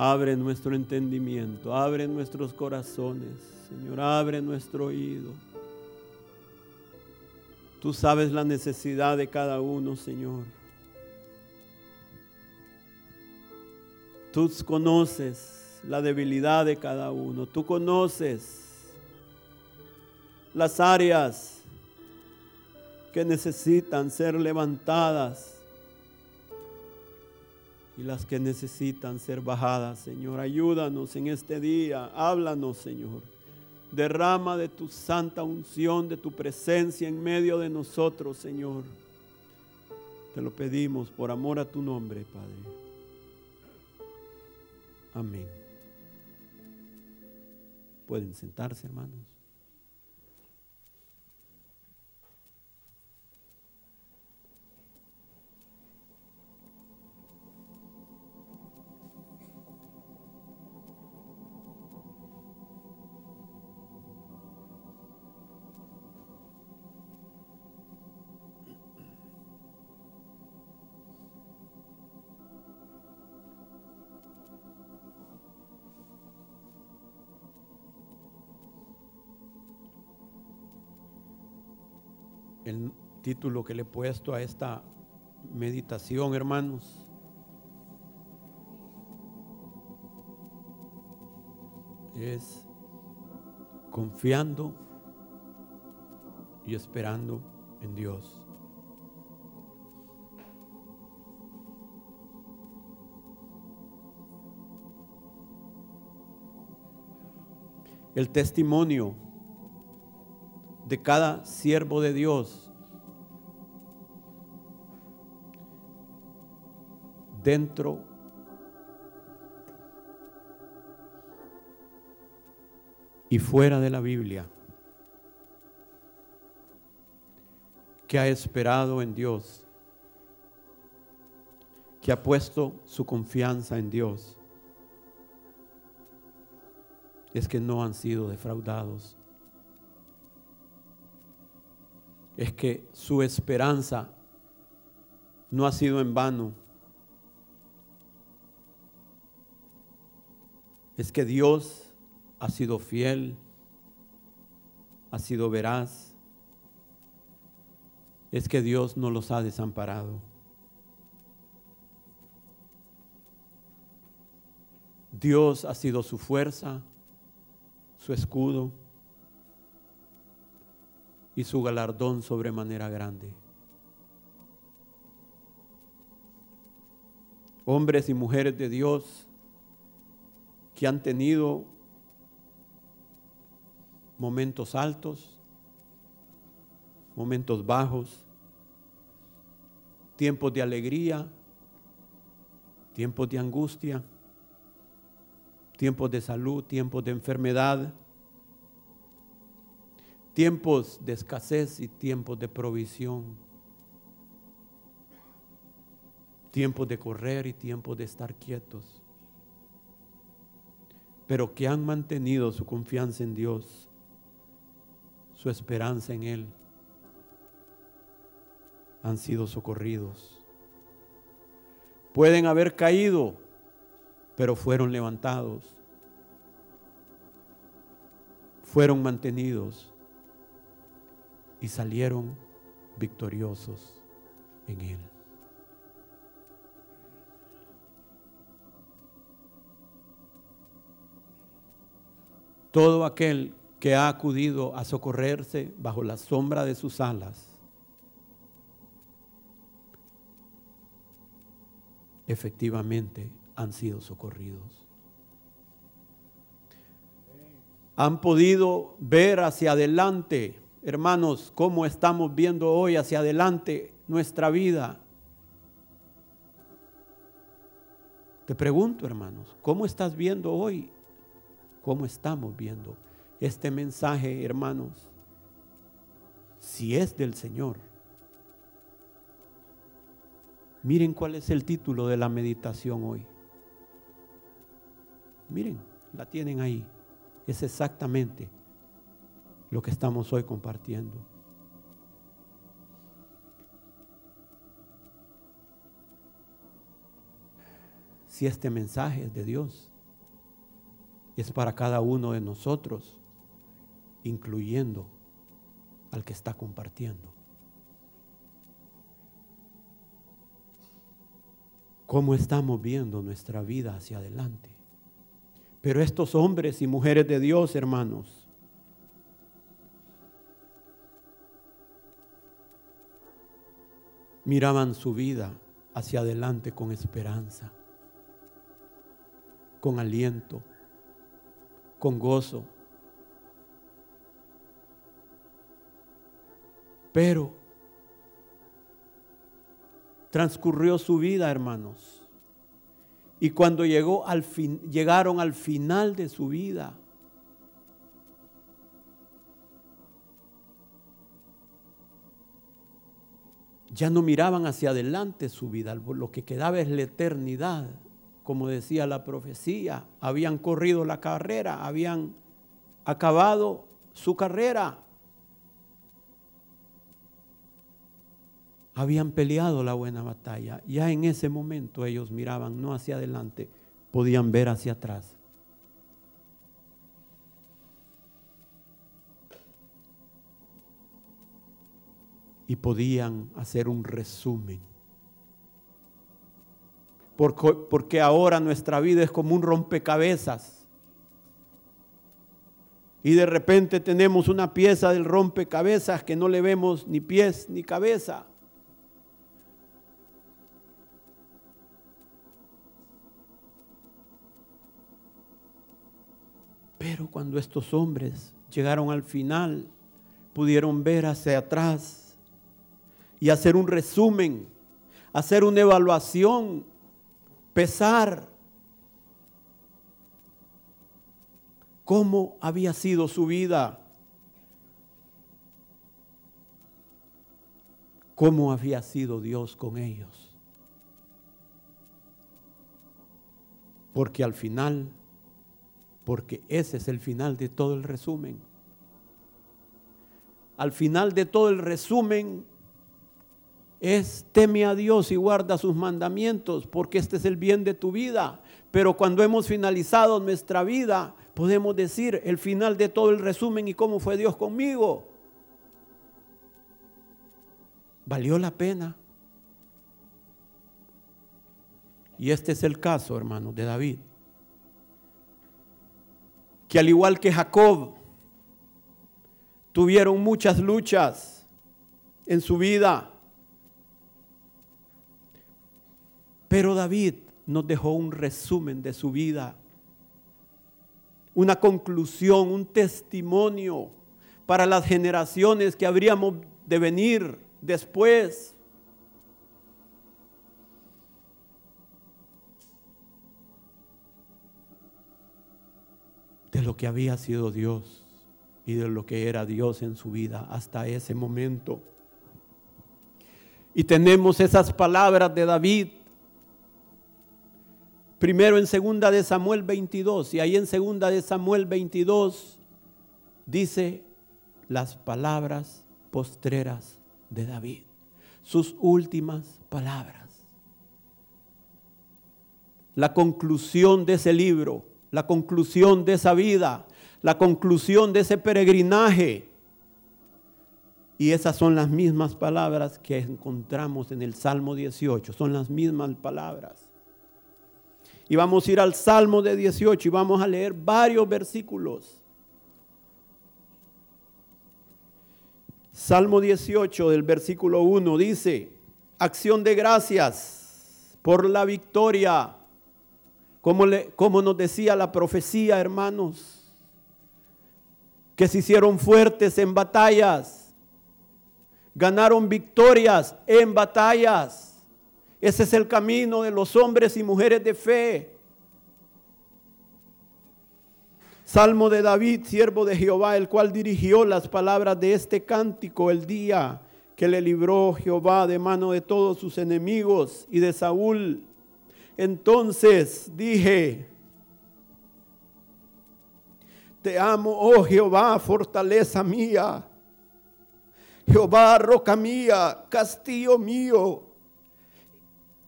Abre nuestro entendimiento, abre nuestros corazones, Señor, abre nuestro oído. Tú sabes la necesidad de cada uno, Señor. Tú conoces la debilidad de cada uno. Tú conoces las áreas que necesitan ser levantadas y las que necesitan ser bajadas, Señor. Ayúdanos en este día. Háblanos, Señor. Derrama de tu santa unción, de tu presencia en medio de nosotros, Señor. Te lo pedimos por amor a tu nombre, Padre. Amén. Pueden sentarse, hermanos. Título que le he puesto a esta meditación, hermanos. Es confiando y esperando en Dios. El testimonio de cada siervo de Dios dentro y fuera de la Biblia que ha esperado en Dios, que ha puesto su confianza en Dios, es que no han sido defraudados. es que su esperanza no ha sido en vano. Es que Dios ha sido fiel, ha sido veraz. Es que Dios no los ha desamparado. Dios ha sido su fuerza, su escudo y su galardón sobremanera grande. Hombres y mujeres de Dios que han tenido momentos altos, momentos bajos, tiempos de alegría, tiempos de angustia, tiempos de salud, tiempos de enfermedad, tiempos de escasez y tiempos de provisión, tiempos de correr y tiempos de estar quietos, pero que han mantenido su confianza en Dios, su esperanza en Él, han sido socorridos. Pueden haber caído, pero fueron levantados, fueron mantenidos y salieron victoriosos en él. Todo aquel que ha acudido a socorrerse bajo la sombra de sus alas, efectivamente han sido socorridos. Han podido ver hacia adelante hermanos, cómo estamos viendo hoy hacia adelante nuestra vida. Te pregunto, hermanos, ¿cómo estás viendo hoy? ¿Cómo estamos viendo este mensaje, hermanos? Si es del Señor. Miren cuál es el título de la meditación hoy. Miren, la tienen ahí. Es exactamente lo que estamos hoy compartiendo. si este mensaje es de Dios. Es para cada uno de nosotros, incluyendo al que está compartiendo. ¿Cómo estamos viendo nuestra vida hacia adelante? Pero estos hombres y mujeres de Dios, hermanos, miraban su vida hacia adelante con esperanza, con aliento, con gozo. Pero transcurrió su vida, hermanos. Y cuando llegó al fin, llegaron al final de su vida, ya no miraban hacia adelante su vida, lo que quedaba es la eternidad. Como decía la profecía, habían corrido la carrera, habían acabado su carrera. habían peleado la buena batalla. Ya en ese momento ellos miraban no hacia adelante, podían ver hacia atrás. Y podían hacer un resumen. Porque, ahora nuestra vida es como un rompecabezas. Y de repente tenemos una pieza del rompecabezas que no le vemos ni pies ni cabeza. Pero cuando estos hombres llegaron al final, pudieron ver hacia atrás y hacer un resumen, hacer una evaluación, pesar cómo había sido su vida, cómo había sido Dios con ellos. Porque al final porque ese es el final de todo el resumen. Al final de todo el resumen es teme a Dios y guarda sus mandamientos, porque este es el bien de tu vida. Pero cuando hemos finalizado nuestra vida, podemos decir el final de todo el resumen y cómo fue Dios conmigo. Valió la pena. Y este es el caso, hermano, de David que al igual que Jacob, tuvieron muchas luchas en su vida. Pero David nos dejó un resumen de su vida, una conclusión, un testimonio para las generaciones que habríamos de venir después. de lo que había sido Dios y de lo que era Dios en su vida hasta ese momento. Y tenemos esas palabras de David. Primero en segunda de Samuel 22 y ahí en segunda de Samuel 22 dice las palabras postreras de David, sus últimas palabras. La conclusión de ese libro la conclusión de esa vida, la conclusión de ese peregrinaje. Y esas son las mismas palabras que encontramos en el Salmo 18, son las mismas palabras. Y vamos a ir al Salmo de 18 y vamos a leer varios versículos. Salmo 18 del versículo 1 dice, acción de gracias por la victoria como, nos decía la profecía, hermanos, que se hicieron fuertes en batallas, ganaron victorias en batallas. Ese es el camino de los hombres y mujeres de fe. Salmo de David, siervo de Jehová, el cual dirigió las palabras de este cántico el día que le libró Jehová de mano de todos sus enemigos y de Saúl entonces dije, te amo, oh Jehová, fortaleza mía. Jehová, roca mía, castillo mío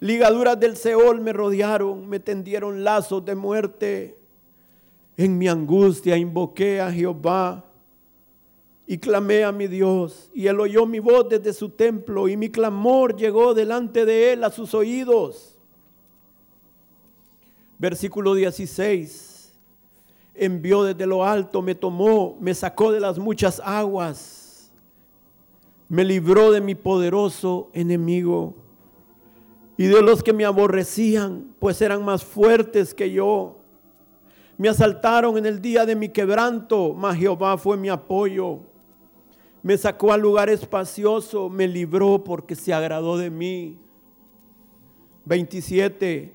Ligaduras del Seol me rodearon, me tendieron lazos de muerte. En mi angustia invoqué a Jehová y clamé a mi Dios. Y él oyó mi voz desde su templo y mi clamor llegó delante de él a sus oídos. Versículo 16 envió desde lo alto, me tomó, me sacó de las muchas aguas, me libró de mi poderoso enemigo y de los que me aborrecían, pues eran más fuertes que yo. Me asaltaron en el día de mi quebranto, mas Jehová fue mi apoyo. Me sacó al lugar espacioso, me libró porque se agradó de mí. 27.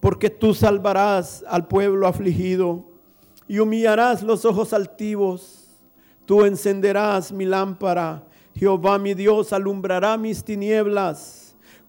Porque tú salvarás al pueblo afligido y humillarás los ojos altivos. Tú encenderás mi lámpara. Jehová mi Dios alumbrará mis tinieblas.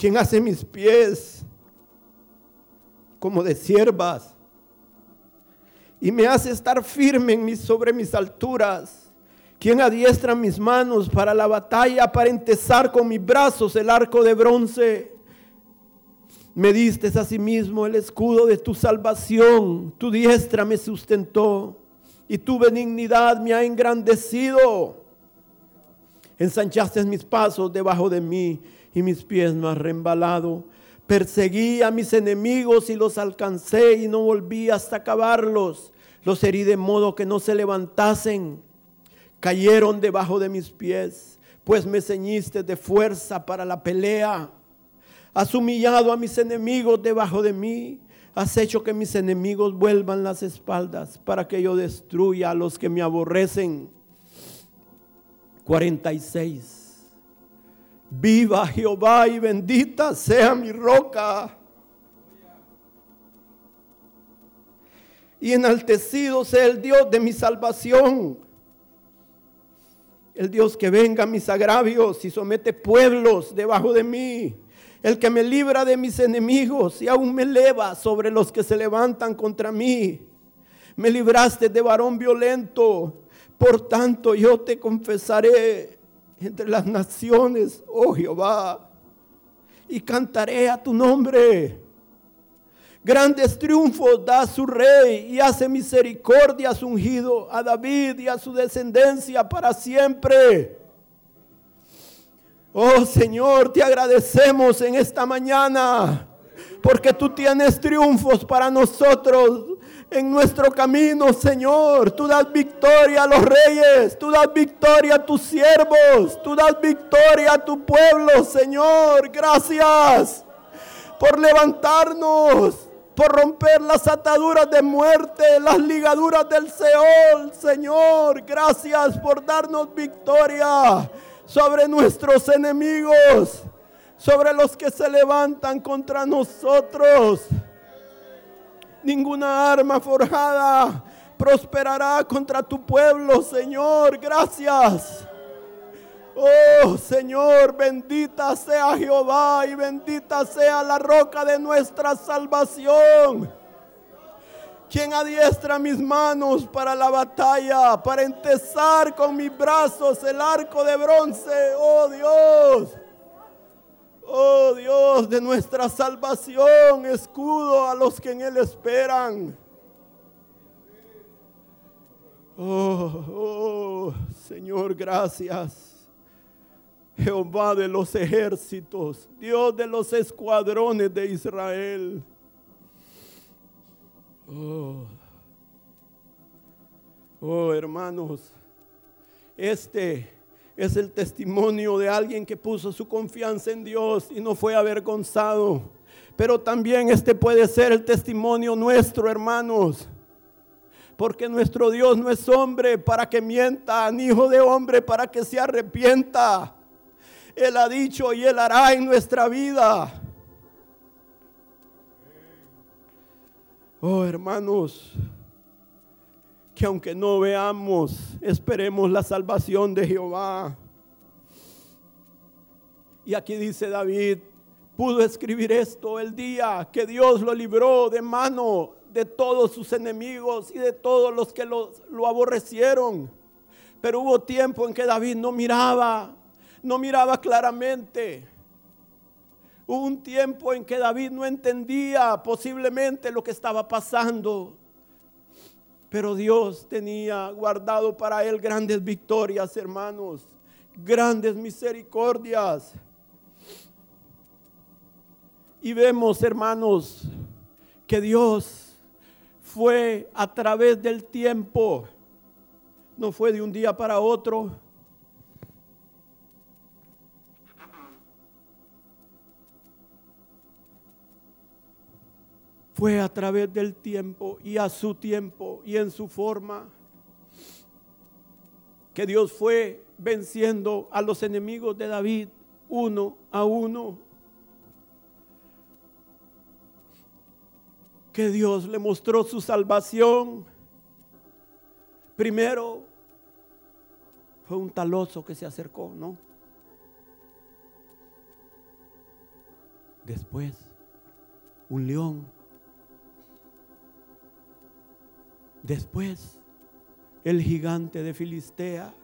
quien hace mis pies como de siervas y me hace estar firme en mis, sobre mis alturas, quien adiestra mis manos para la batalla, para entesar con mis brazos el arco de bronce. Me diste asimismo el escudo de tu salvación, tu diestra me sustentó y tu benignidad me ha engrandecido. Ensanchaste mis pasos debajo de mí y mis pies no han reembalado. Perseguí a mis enemigos y los alcancé y no volví hasta acabarlos. Los herí de modo que no se levantasen. Cayeron debajo de mis pies, pues me ceñiste de fuerza para la pelea. Has humillado a mis enemigos debajo de mí Has hecho que mis enemigos vuelvan las espaldas para que yo destruya a los que me aborrecen. 46. Viva Jehová y bendita sea mi roca. Y enaltecido sea el Dios de mi salvación. El Dios que venga a mis agravios y somete pueblos debajo de mí el que me libra de mis enemigos y aún me eleva sobre los que se levantan contra mí. Me libraste de varón violento, por tanto yo te confesaré entre las naciones, oh Jehová, y cantaré a tu nombre. Grandes triunfos da su rey y hace misericordia a su ungido, a David y a su descendencia para siempre. Oh Señor, te agradecemos en esta mañana porque tú tienes triunfos para nosotros en nuestro camino, Señor. Tú das victoria a los reyes, tú das victoria a tus siervos, tú das victoria a tu pueblo, Señor. Gracias por levantarnos, por romper las ataduras de muerte, las ligaduras del Seol, Señor. Gracias por darnos victoria sobre nuestros enemigos, sobre los que se levantan contra nosotros. Ninguna arma forjada prosperará contra tu pueblo, Señor. Gracias. Oh Señor, bendita sea Jehová y bendita sea la roca de nuestra salvación quien adiestra mis manos para la batalla, para entesar con mis brazos el arco de bronce, oh Dios. Oh Dios de nuestra salvación, escudo a los que en Él esperan. Oh, oh, Señor, gracias. Jehová de los ejércitos, Dios de los escuadrones de Israel. Oh. Oh, hermanos, este es el testimonio de alguien que puso su confianza en Dios y no fue avergonzado. Pero también este puede ser el testimonio nuestro, hermanos. Porque nuestro Dios no es hombre para que mienta, ni hijo de hombre para que se arrepienta. Él ha dicho y Él hará en nuestra vida. Oh, hermanos que aunque no veamos, esperemos la salvación de Jehová. Y aquí dice David, pudo escribir esto el día que Dios lo libró de mano de todos sus enemigos y de todos los que lo, aborrecieron. Pero hubo tiempo en que David no miraba, no miraba claramente. Hubo un tiempo en que David no entendía posiblemente lo que estaba pasando. Pero Dios tenía guardado para él grandes victorias, hermanos, grandes misericordias. Y vemos, hermanos, que Dios fue a través del tiempo, no fue de un día para otro, fue a través del tiempo y a su tiempo y en su forma que Dios fue venciendo a los enemigos de David uno a uno. Que Dios le mostró su salvación. Primero fue un taloso que se acercó, ¿no? Después, un león Después, el gigante de Filistea.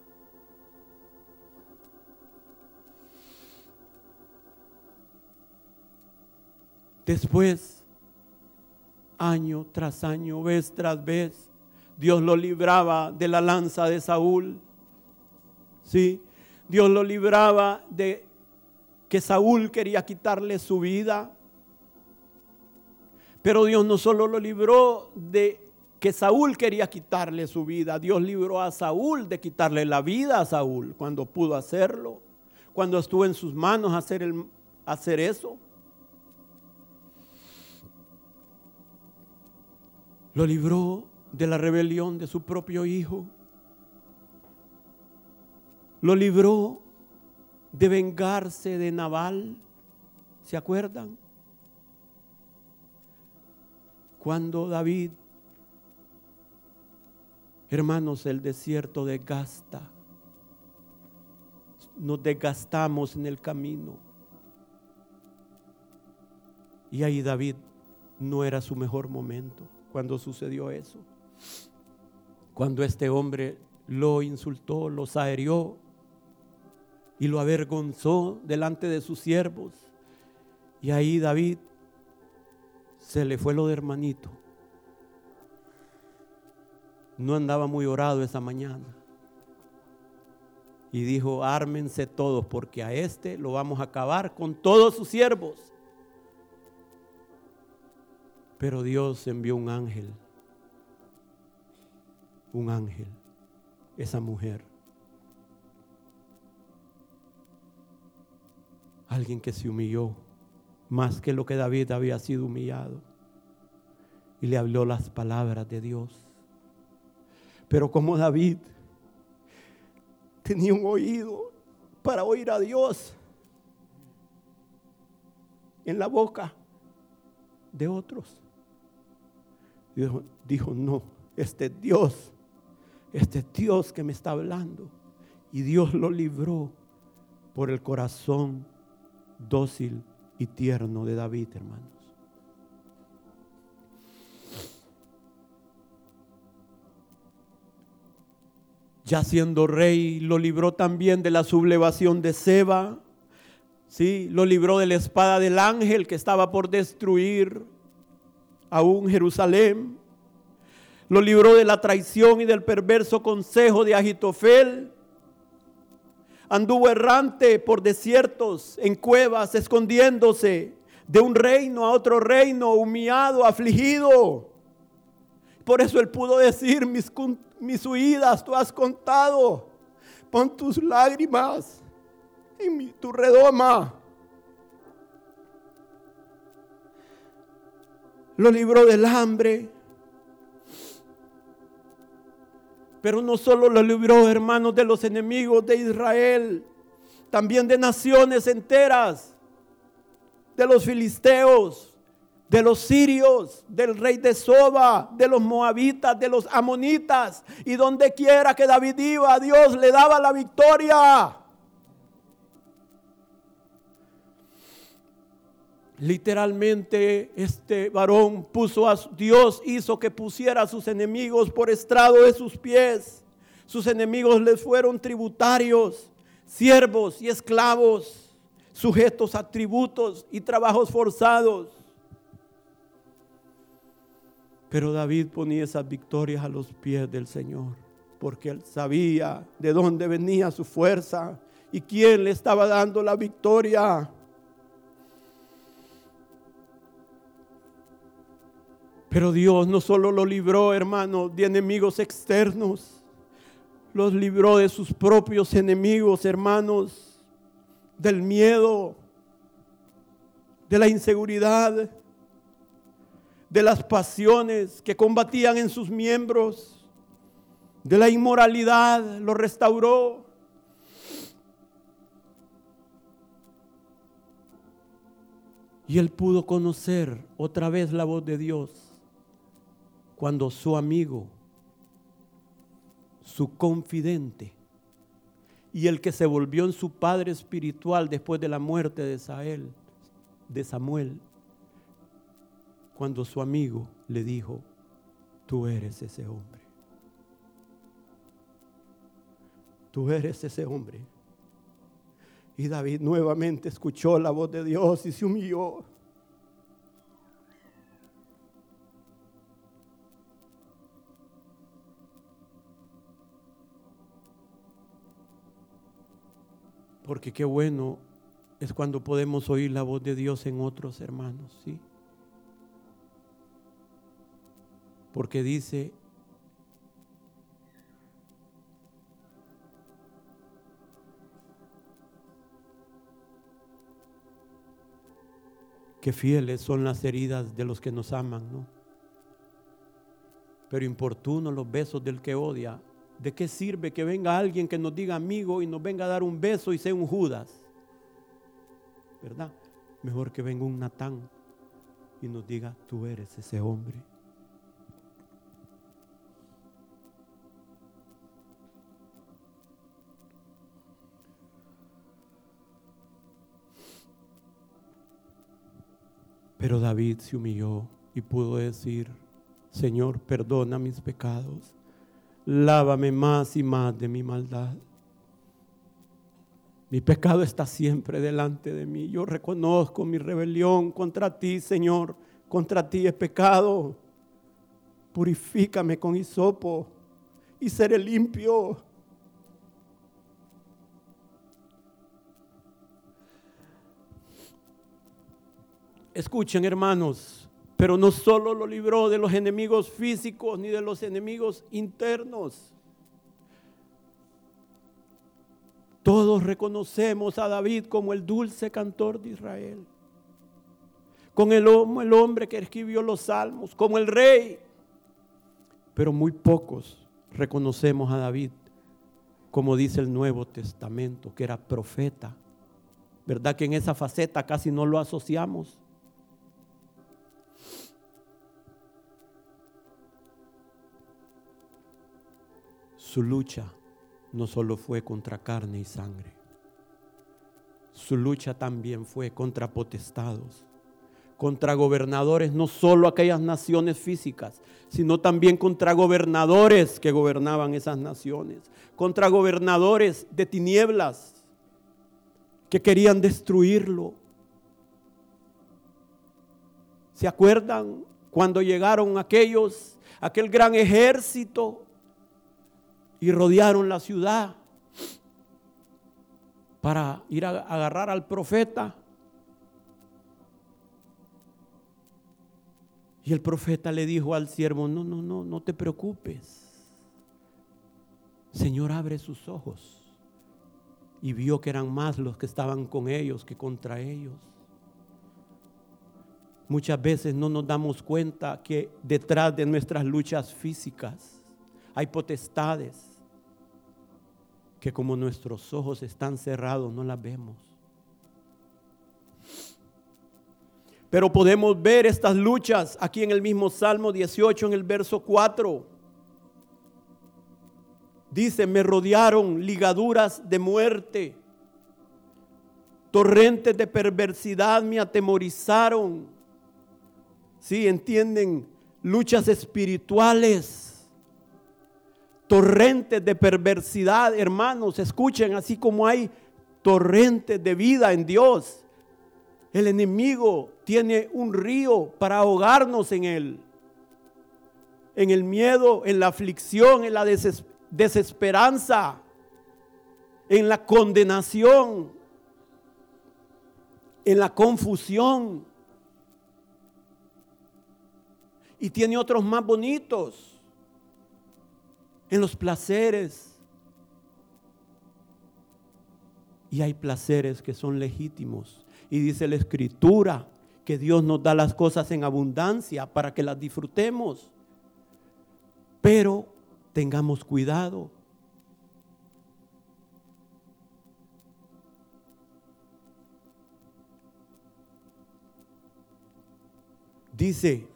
Después, año tras año, vez tras vez, Dios lo libraba de la lanza de Saúl. Sí, Dios lo libraba de que Saúl quería quitarle su vida. Pero Dios no solo lo libró de que Saúl quería quitarle su vida. Dios libró a Saúl de quitarle la vida a Saúl cuando pudo hacerlo, cuando estuvo en sus manos hacer, el, hacer eso. Lo libró de la rebelión de su propio hijo. Lo libró de vengarse de Nabal. ¿Se acuerdan? Cuando David Hermanos, el desierto desgasta. Nos desgastamos en el camino. Y ahí David no era su mejor momento cuando sucedió eso. Cuando este hombre lo insultó, lo saherió y lo avergonzó delante de sus siervos. Y ahí David se le fue lo de hermanito no andaba muy orado esa mañana. Y dijo, ármense todos porque a este lo vamos a acabar con todos sus siervos. Pero Dios envió un ángel, un ángel, esa mujer. Alguien que se humilló más que lo que David había sido humillado. Y le habló las palabras de Dios. Pero como David tenía un oído para oír a Dios en la boca de otros, dijo, dijo no, este Dios, este Dios que me está hablando. Y Dios lo libró por el corazón dócil y tierno de David, hermano. Ya siendo rey, lo libró también de la sublevación de Seba, ¿sí? lo libró de la espada del ángel que estaba por destruir aún Jerusalén, lo libró de la traición y del perverso consejo de Agitofel, anduvo errante por desiertos, en cuevas, escondiéndose de un reino a otro reino, humillado, afligido. Por eso él pudo decir, mis, mis huidas tú has contado. Pon tus lágrimas en tu redoma. Lo libró del hambre. Pero no solo lo libró, hermanos, de los enemigos de Israel, también de naciones enteras, de los filisteos, de los sirios, del rey de Soba, de los moabitas, de los amonitas. Y donde quiera que David iba, Dios le daba la victoria. Literalmente este varón puso a Dios, hizo que pusiera a sus enemigos por estrado de sus pies. Sus enemigos les fueron tributarios, siervos y esclavos, sujetos a tributos y trabajos forzados. Pero David ponía esas victorias a los pies del Señor, porque él sabía de dónde venía su fuerza y quién le estaba dando la victoria. Pero Dios no solo lo libró, hermano, de enemigos externos, los libró de sus propios enemigos, hermanos, del miedo, de la inseguridad, de las pasiones que combatían en sus miembros, de la inmoralidad, lo restauró. Y él pudo conocer otra vez la voz de Dios cuando su amigo, su confidente y el que se volvió en su padre espiritual después de la muerte de Sael, de Samuel, cuando su amigo le dijo, tú eres ese hombre. Tú eres ese hombre. Y David nuevamente escuchó la voz de Dios y se humilló. Porque qué bueno es cuando podemos oír la voz de Dios en otros hermanos, ¿sí? Porque dice, que fieles son las heridas de los que nos aman, ¿no? Pero importuno los besos del que odia. ¿De qué sirve que venga alguien que nos diga amigo y nos venga a dar un beso y sea un Judas? ¿Verdad? Mejor que venga un Natán y nos diga, tú eres ese hombre. Pero David se humilló y pudo decir, Señor, perdona mis pecados lávame más y más de mi maldad. Mi pecado está siempre delante de mí. Yo reconozco mi rebelión contra ti, Señor. Contra ti es pecado. Purifícame con hisopo y seré limpio. Escuchen, hermanos, pero no solo lo libró de los enemigos físicos ni de los enemigos internos. Todos reconocemos a David como el dulce cantor de Israel, como el, el hombre que escribió los salmos, como el rey. Pero muy pocos reconocemos a David, como dice el Nuevo Testamento, que era profeta. ¿Verdad que en esa faceta casi no lo asociamos? Su lucha no solo fue contra carne y sangre, su lucha también fue contra potestados, contra gobernadores, no solo aquellas naciones físicas, sino también contra gobernadores que gobernaban esas naciones, contra gobernadores de tinieblas que querían destruirlo. ¿Se acuerdan cuando llegaron aquellos, aquel gran ejército y rodearon la ciudad para ir a agarrar al profeta. Y el profeta le dijo al siervo, no, no, no, no te preocupes. Señor, abre sus ojos. Y vio que eran más los que estaban con ellos que contra ellos. Muchas veces no nos damos cuenta que detrás de nuestras luchas físicas hay potestades que como nuestros ojos están cerrados no las vemos. Pero podemos ver estas luchas aquí en el mismo Salmo 18, en el verso 4. Dice, me rodearon ligaduras de muerte, torrentes de perversidad me atemorizaron. Sí, entienden, luchas espirituales, torrentes de perversidad, hermanos, escuchen, así como hay torrentes de vida en Dios. El enemigo tiene un río para ahogarnos en él. En el miedo, en la aflicción, en la desesperanza, en la condenación, en la confusión. Y tiene otros más bonitos, en los placeres. Y hay placeres que son legítimos y dice la escritura que Dios nos da las cosas en abundancia para que las disfrutemos. Pero tengamos cuidado. Dice,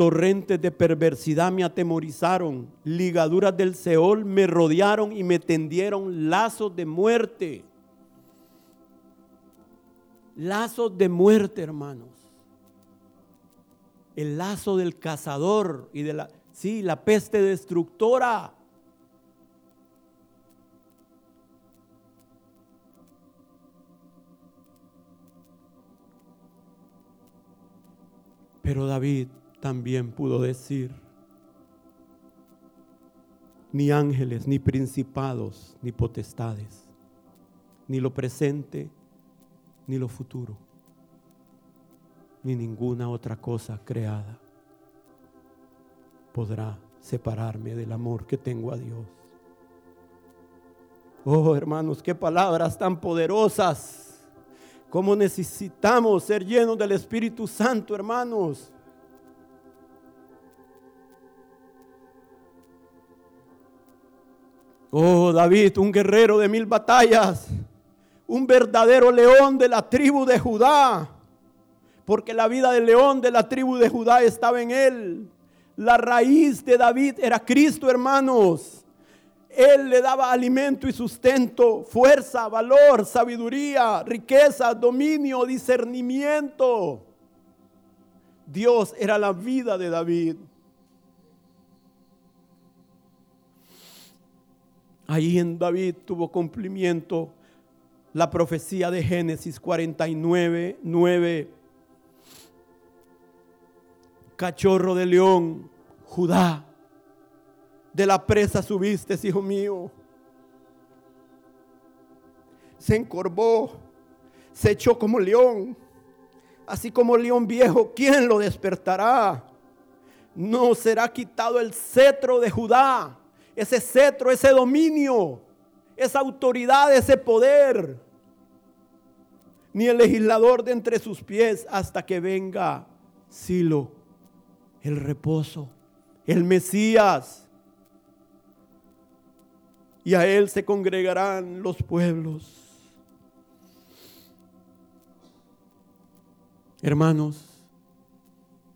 torrentes de perversidad me atemorizaron, ligaduras del Seol me rodearon y me tendieron lazos de muerte lazos de muerte, hermanos. El lazo del cazador y de la, sí, la peste destructora. Pero David también pudo decir, ni ángeles, ni principados, ni potestades, ni lo presente, ni lo futuro, ni ninguna otra cosa creada podrá separarme del amor que tengo a Dios. Oh hermanos, qué palabras tan poderosas. Cómo necesitamos ser llenos del Espíritu Santo, hermanos. Oh David, un guerrero de mil batallas un verdadero león de la tribu de Judá, porque la vida del león de la tribu de Judá estaba en él. La raíz de David era Cristo, hermanos. Él le daba alimento y sustento, fuerza, valor, sabiduría, riqueza, dominio, discernimiento. Dios era la vida de David. Ahí en David tuvo cumplimiento la profecía de Génesis 49, 9. Cachorro de león, Judá, de la presa subiste, hijo mío. Se encorvó, se echó como león, así como león viejo, ¿quién lo despertará? No será quitado el cetro de Judá, ese cetro, ese dominio esa autoridad, ese poder, ni el legislador de entre sus pies hasta que venga Silo, el reposo, el Mesías. Y a él se congregarán los pueblos. Hermanos,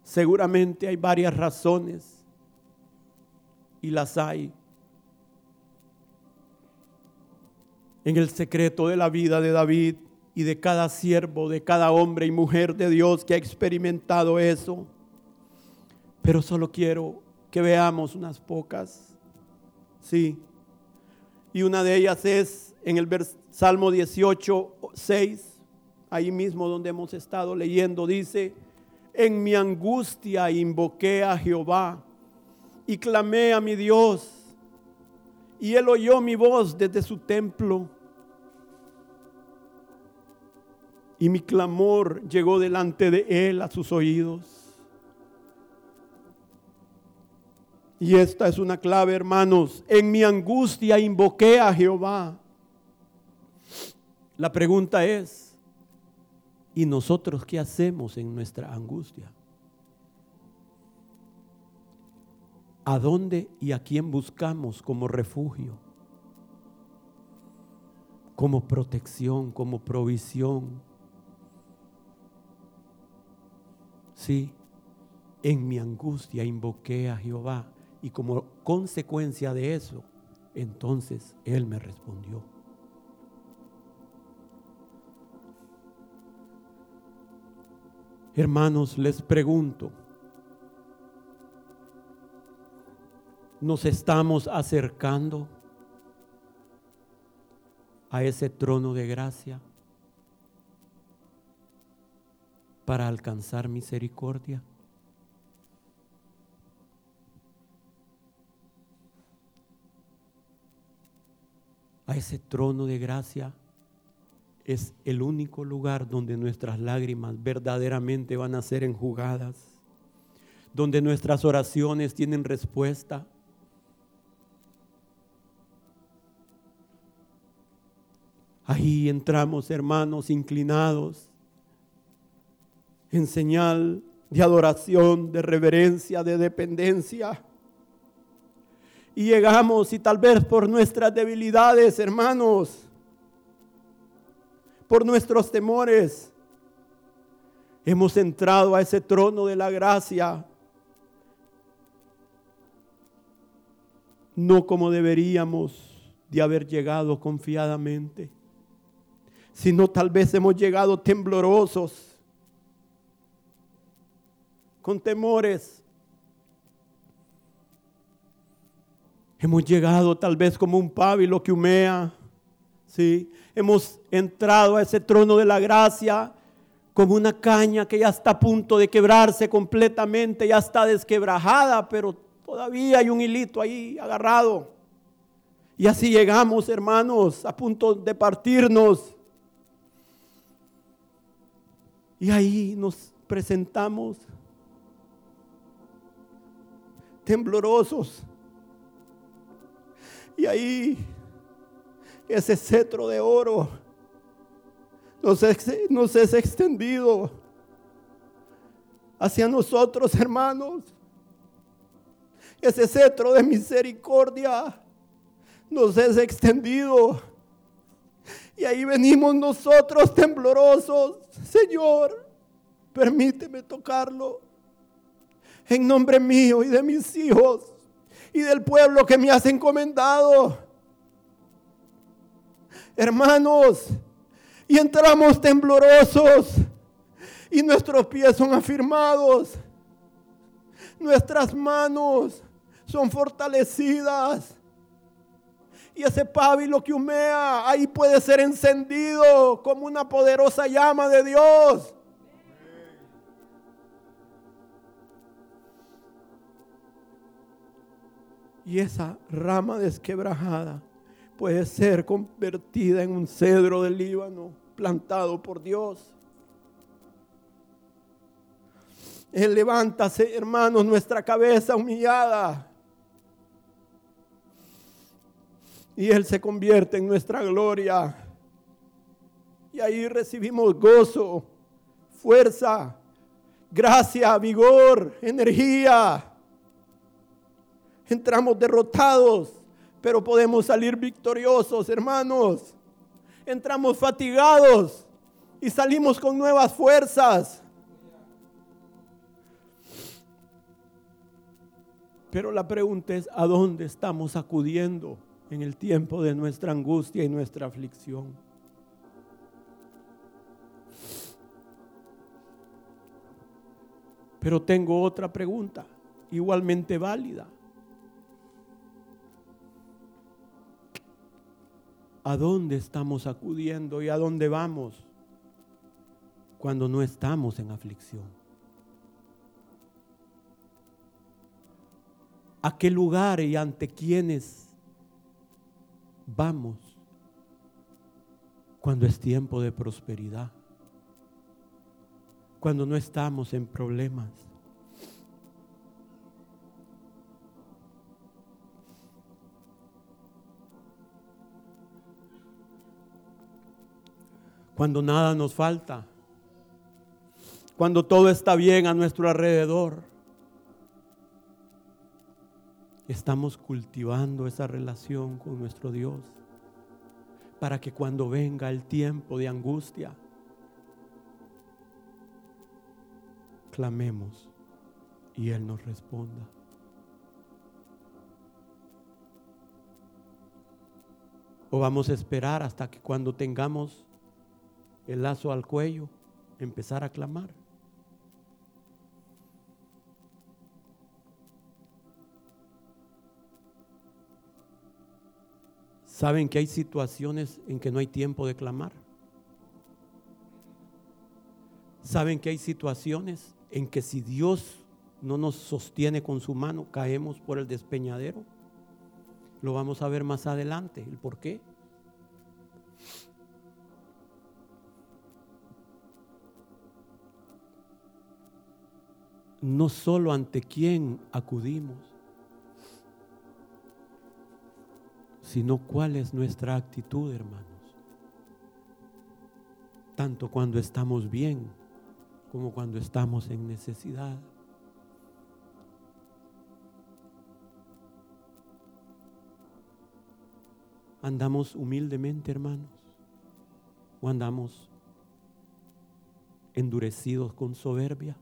seguramente hay varias razones y las hay en el secreto de la vida de David y de cada siervo, de cada hombre y mujer de Dios que ha experimentado eso. Pero solo quiero que veamos unas pocas. Sí. Y una de ellas es en el Salmo 18, 6, ahí mismo donde hemos estado leyendo, dice, en mi angustia invoqué a Jehová y clamé a mi Dios. Y él oyó mi voz desde su templo y mi clamor llegó delante de él a sus oídos. Y esta es una clave, hermanos. En mi angustia invoqué a Jehová. La pregunta es, ¿y nosotros qué hacemos en nuestra angustia? ¿A dónde y a quién buscamos como refugio? Como protección, como provisión. Sí, en mi angustia invoqué a Jehová y como consecuencia de eso, entonces Él me respondió. Hermanos, les pregunto, nos estamos acercando a ese trono de gracia para alcanzar misericordia. A ese trono de gracia es el único lugar donde nuestras lágrimas verdaderamente van a ser enjugadas, donde nuestras oraciones tienen respuesta Ahí entramos, hermanos, inclinados en señal de adoración, de reverencia, de dependencia. Y llegamos y tal vez por nuestras debilidades, hermanos, por nuestros temores, hemos entrado a ese trono de la gracia, no como deberíamos de haber llegado confiadamente sino tal vez hemos llegado temblorosos, con temores. Hemos llegado tal vez como un pábilo que humea, ¿sí? Hemos entrado a ese trono de la gracia como una caña que ya está a punto de quebrarse completamente, ya está desquebrajada, pero todavía hay un hilito ahí agarrado. Y así llegamos, hermanos, a punto de partirnos. Y ahí nos presentamos temblorosos. Y ahí ese cetro de oro nos es, nos es extendido hacia nosotros, hermanos. Ese cetro de misericordia nos es extendido y ahí venimos nosotros temblorosos. Señor, permíteme tocarlo. En nombre mío y de mis hijos y del pueblo que me has encomendado. Hermanos, y entramos temblorosos y nuestros pies son afirmados. Nuestras manos son fortalecidas y ese pábilo que humea ahí puede ser encendido como una poderosa llama de Dios. Y esa rama desquebrajada puede ser convertida en un cedro del Líbano plantado por Dios. Él levántase, hermanos, nuestra cabeza humillada y Él se convierte en nuestra gloria. Y ahí recibimos gozo, fuerza, gracia, vigor, energía. Entramos derrotados, pero podemos salir victoriosos, hermanos. Entramos fatigados y salimos con nuevas fuerzas. Pero la pregunta es, ¿a dónde estamos acudiendo? en el tiempo de nuestra angustia y nuestra aflicción. Pero tengo otra pregunta, igualmente válida. ¿A dónde estamos acudiendo y a dónde vamos cuando no estamos en aflicción? ¿A qué lugar y ante quiénes vamos cuando es tiempo de prosperidad, cuando no estamos en problemas. Cuando nada nos falta. Cuando todo está bien a nuestro alrededor. Estamos cultivando esa relación con nuestro Dios para que cuando venga el tiempo de angustia, clamemos y Él nos responda. O vamos a esperar hasta que cuando tengamos el lazo al cuello, empezar a clamar. ¿Saben que hay situaciones en que no hay tiempo de clamar? ¿Saben que hay situaciones en que si Dios no nos sostiene con su mano, caemos por el despeñadero? Lo vamos a ver más adelante, el por qué. No solo ante quién acudimos, sino cuál es nuestra actitud, hermanos. Tanto cuando estamos bien como cuando estamos en necesidad. ¿Andamos humildemente, hermanos? ¿O andamos endurecidos con soberbia?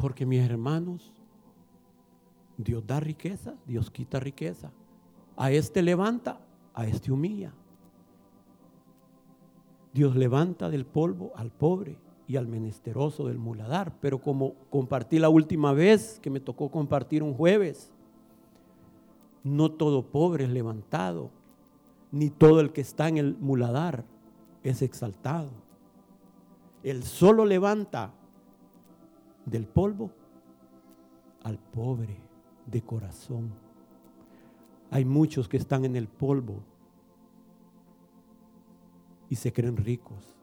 Porque mis hermanos, Dios da riqueza, Dios quita riqueza. A este levanta, a este humilla. Dios levanta del polvo al pobre y al menesteroso del muladar. Pero como compartí la última vez que me tocó compartir un jueves, no todo pobre es levantado, ni todo el que está en el muladar es exaltado. Él solo levanta del polvo al pobre de corazón. Hay muchos que están en el polvo y se creen ricos.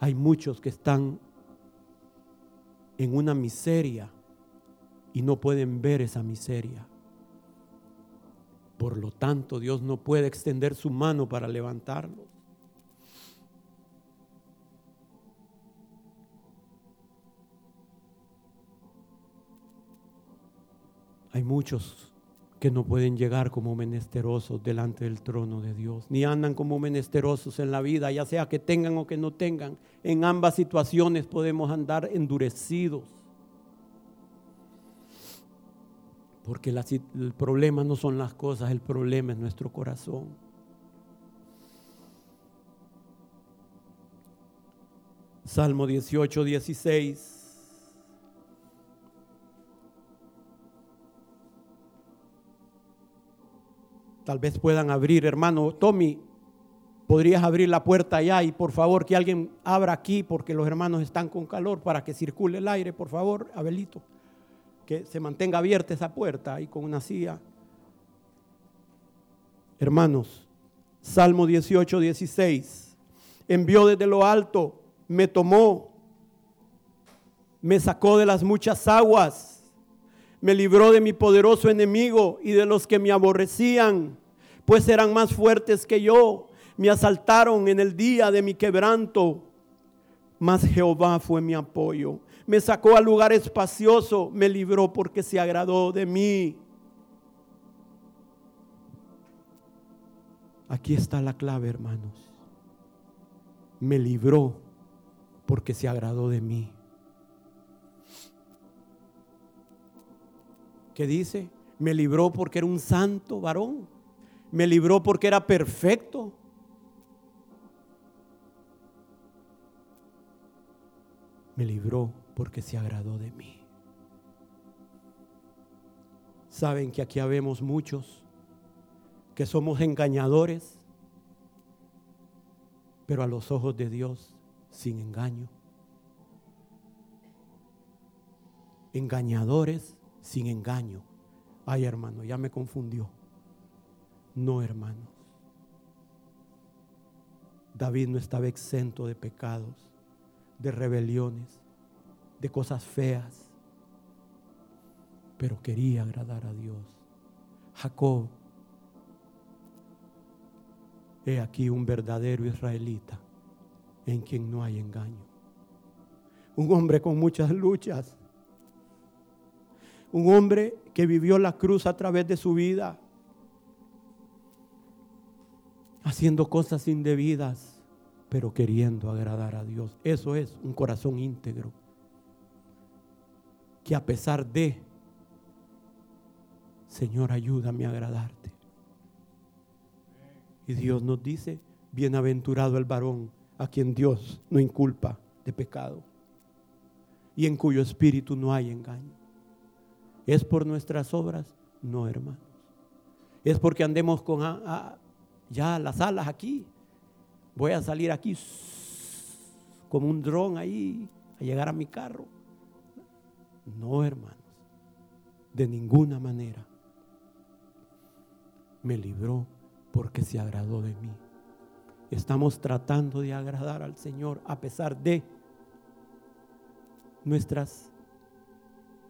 Hay muchos que están en una miseria y no pueden ver esa miseria. Por lo tanto, Dios no puede extender su mano para levantarlos. Hay muchos que no pueden llegar como menesterosos delante del trono de Dios, ni andan como menesterosos en la vida, ya sea que tengan o que no tengan. En ambas situaciones podemos andar endurecidos Porque el problema no son las cosas, el problema es nuestro corazón. Salmo 18, 16. Tal vez puedan abrir, hermano Tommy, podrías abrir la puerta allá y por favor que alguien abra aquí porque los hermanos están con calor para que circule el aire, por favor, Abelito que se mantenga abierta esa puerta y con una silla. Hermanos, Salmo 18, 16. Envió desde lo alto, me tomó, me sacó de las muchas aguas, me libró de mi poderoso enemigo y de los que me aborrecían, pues eran más fuertes que yo, me asaltaron en el día de mi quebranto, mas Jehová fue mi apoyo me sacó al lugar espacioso, me libró porque se agradó de mí. Aquí está la clave, hermanos. Me libró porque se agradó de mí. ¿Qué dice? Me libró porque era un santo varón. Me libró porque era perfecto. Me libró porque se agradó de mí. Saben que aquí habemos muchos que somos engañadores, pero a los ojos de Dios sin engaño. Engañadores sin engaño. Ay, hermano, ya me confundió. No, hermanos. David no estaba exento de pecados, de rebeliones, de cosas feas, pero quería agradar a Dios. Jacob He aquí un verdadero israelita en quien no hay engaño. Un hombre con muchas luchas. Un hombre que vivió la cruz a través de su vida. Haciendo cosas indebidas, pero queriendo agradar a Dios. Eso es un corazón íntegro. Que a pesar de, Señor, ayúdame a agradarte. Y Dios nos dice, bienaventurado el varón a quien Dios no inculpa de pecado y en cuyo espíritu no hay engaño. ¿Es por nuestras obras? No, hermanos. Es porque andemos con ya las alas aquí. Voy a salir aquí como un dron ahí a llegar a mi carro. No, hermanos. De ninguna manera. Me libró porque se agradó de mí. Estamos tratando de agradar al Señor a pesar de nuestras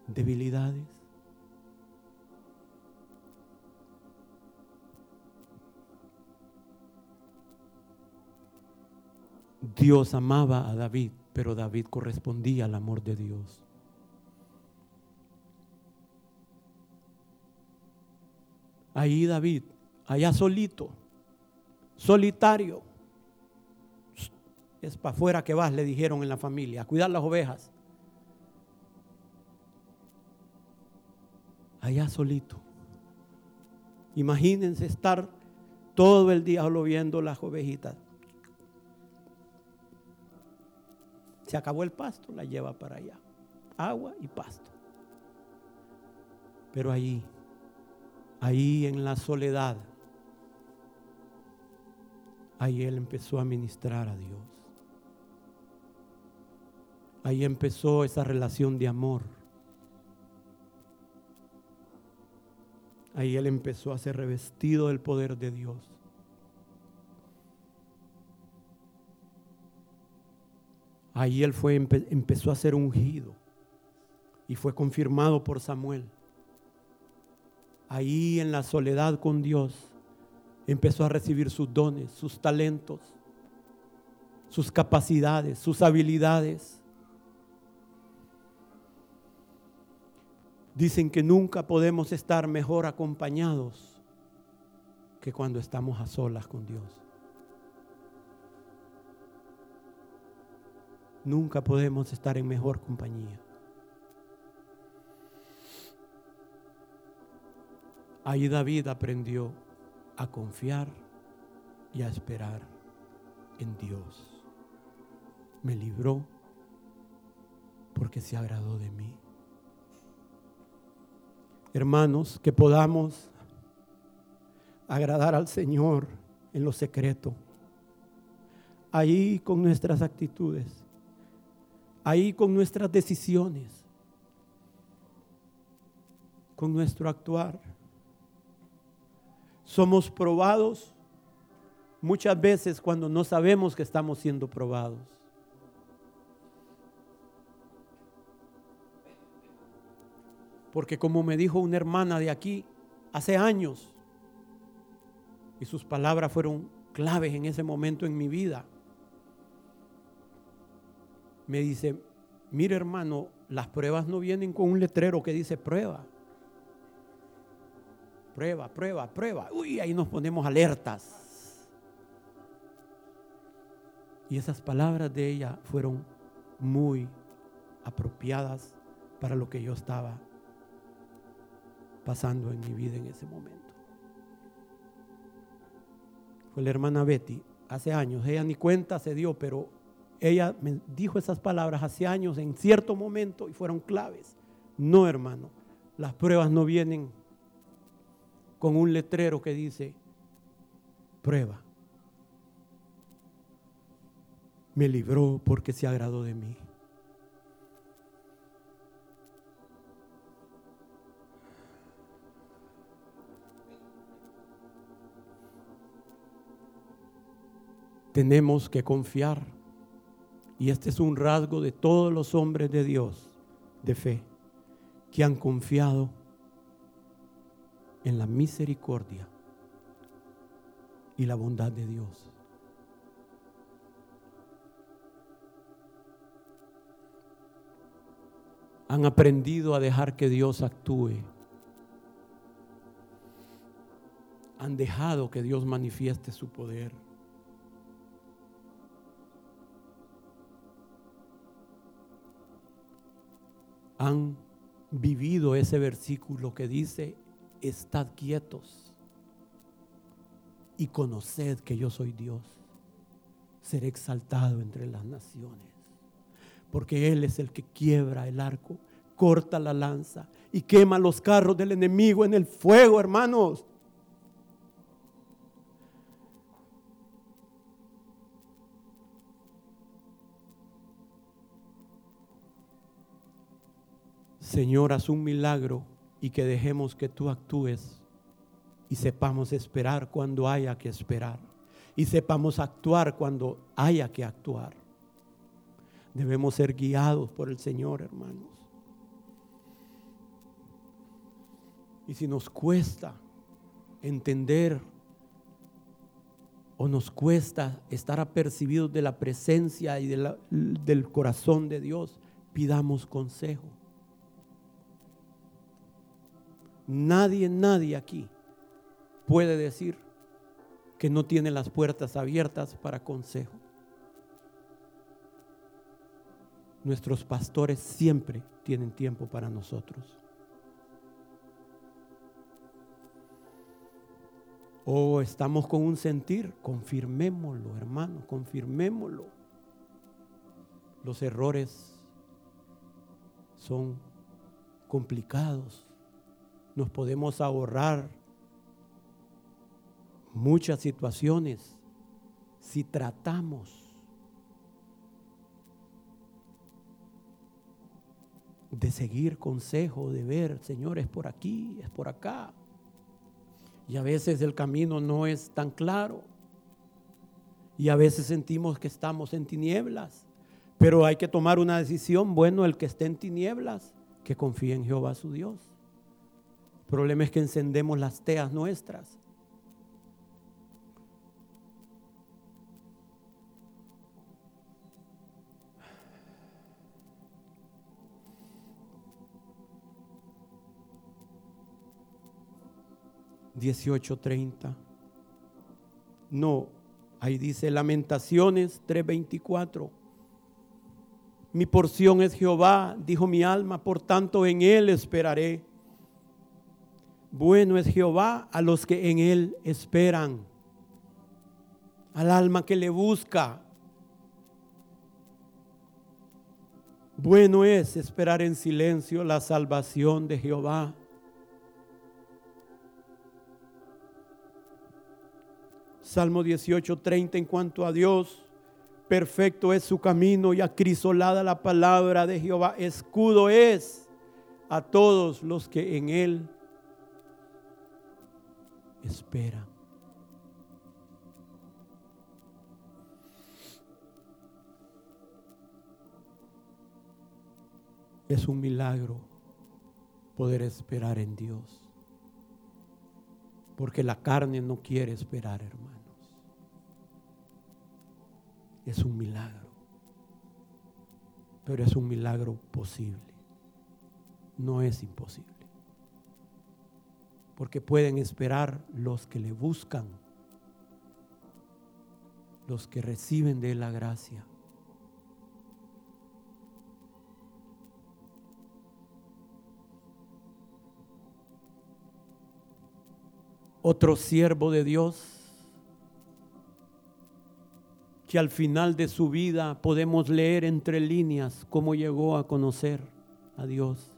debilidades. Dios amaba a David, pero David correspondía al amor de Dios. Ahí David, allá solito, solitario. Es para afuera que vas, le dijeron en la familia, a cuidar las ovejas. Allá solito. Imagínense estar todo el día solo viendo las ovejitas. Se acabó el pasto, la lleva para allá. Agua y pasto. Pero ahí, ahí en la soledad, ahí él empezó a ministrar a Dios. Ahí empezó esa relación de amor. Ahí él empezó a ser revestido del poder de Dios. Ahí él fue, empezó a ser ungido y fue confirmado por Samuel. Ahí en la soledad con Dios empezó a recibir sus dones, sus talentos, sus capacidades, sus habilidades. Dicen que nunca podemos estar mejor acompañados que cuando estamos a solas con Dios. Nunca podemos estar en mejor compañía. Ahí David aprendió a confiar y a esperar en Dios. Me libró porque se agradó de mí. Hermanos, que podamos agradar al Señor en lo secreto. Ahí con nuestras actitudes ahí con nuestras decisiones, con nuestro actuar. Somos probados muchas veces cuando no sabemos que estamos siendo probados. Porque como me dijo una hermana de aquí hace años, y sus palabras fueron claves en ese momento en mi vida, me dice, mire hermano, las pruebas no vienen con un letrero que dice prueba. Prueba, prueba, prueba. Uy, ahí nos ponemos alertas. Y esas palabras de ella fueron muy apropiadas para lo que yo estaba pasando en mi vida en ese momento. Fue la hermana Betty, hace años, ella ni cuenta se dio, pero ella me dijo esas palabras hace años en cierto momento y fueron claves. No, hermano, las pruebas no vienen con un letrero que dice prueba. Me libró porque se agradó de mí. Tenemos que confiar y este es un rasgo de todos los hombres de Dios de fe que han confiado en la misericordia y la bondad de Dios. Han aprendido a dejar que Dios actúe. Han dejado que Dios manifieste su poder. Han vivido ese versículo que dice, estad quietos y conoced que yo soy Dios. Seré exaltado entre las naciones. Porque Él es el que quiebra el arco, corta la lanza y quema los carros del enemigo en el fuego, hermanos. Señor, haz un milagro y que dejemos que tú actúes y sepamos esperar cuando haya que esperar y sepamos actuar cuando haya que actuar. Debemos ser guiados por el Señor, hermanos. Y si nos cuesta entender o nos cuesta estar apercibidos de la presencia y del corazón de Dios, pidamos consejo. Nadie, nadie aquí puede decir que no tiene las puertas abiertas para consejo. Nuestros pastores siempre tienen tiempo para nosotros. O estamos con un sentir, confirmémoslo, hermano, confirmémoslo. Los errores son complicados. Nos podemos ahorrar muchas situaciones si tratamos de seguir consejo, de ver, Señor, es por aquí, es por acá. Y a veces el camino no es tan claro. Y a veces sentimos que estamos en tinieblas. Pero hay que tomar una decisión. Bueno, el que esté en tinieblas, que confíe en Jehová su Dios. Problema es que encendemos las teas nuestras 18:30. No, ahí dice Lamentaciones 3:24. Mi porción es Jehová, dijo mi alma, por tanto en él esperaré. Bueno es Jehová a los que en él esperan, al alma que le busca. Bueno es esperar en silencio la salvación de Jehová. Salmo 18, 30 en cuanto a Dios. Perfecto es su camino y acrisolada la palabra de Jehová. Escudo es a todos los que en él esperan. Es un milagro poder esperar en Dios. Porque la carne no quiere esperar, hermano es un milagro. Pero es un milagro posible. No es imposible. Porque pueden esperar los que le buscan, los que reciben de él la gracia. Otro siervo de Dios que al final de su vida podemos leer entre líneas cómo llegó a conocer a Dios.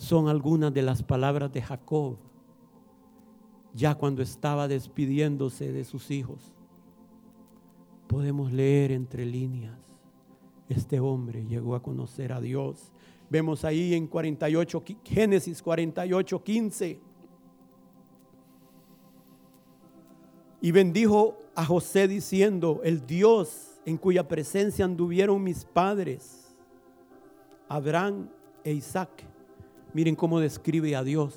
Son algunas de las palabras de Jacob, ya cuando estaba despidiéndose de sus hijos. Podemos leer entre líneas, este hombre llegó a conocer a Dios. Vemos ahí en 48, Génesis 48, 15 Y bendijo a José diciendo, el Dios en cuya presencia anduvieron mis padres, Abraham e Isaac. Miren cómo describe a Dios.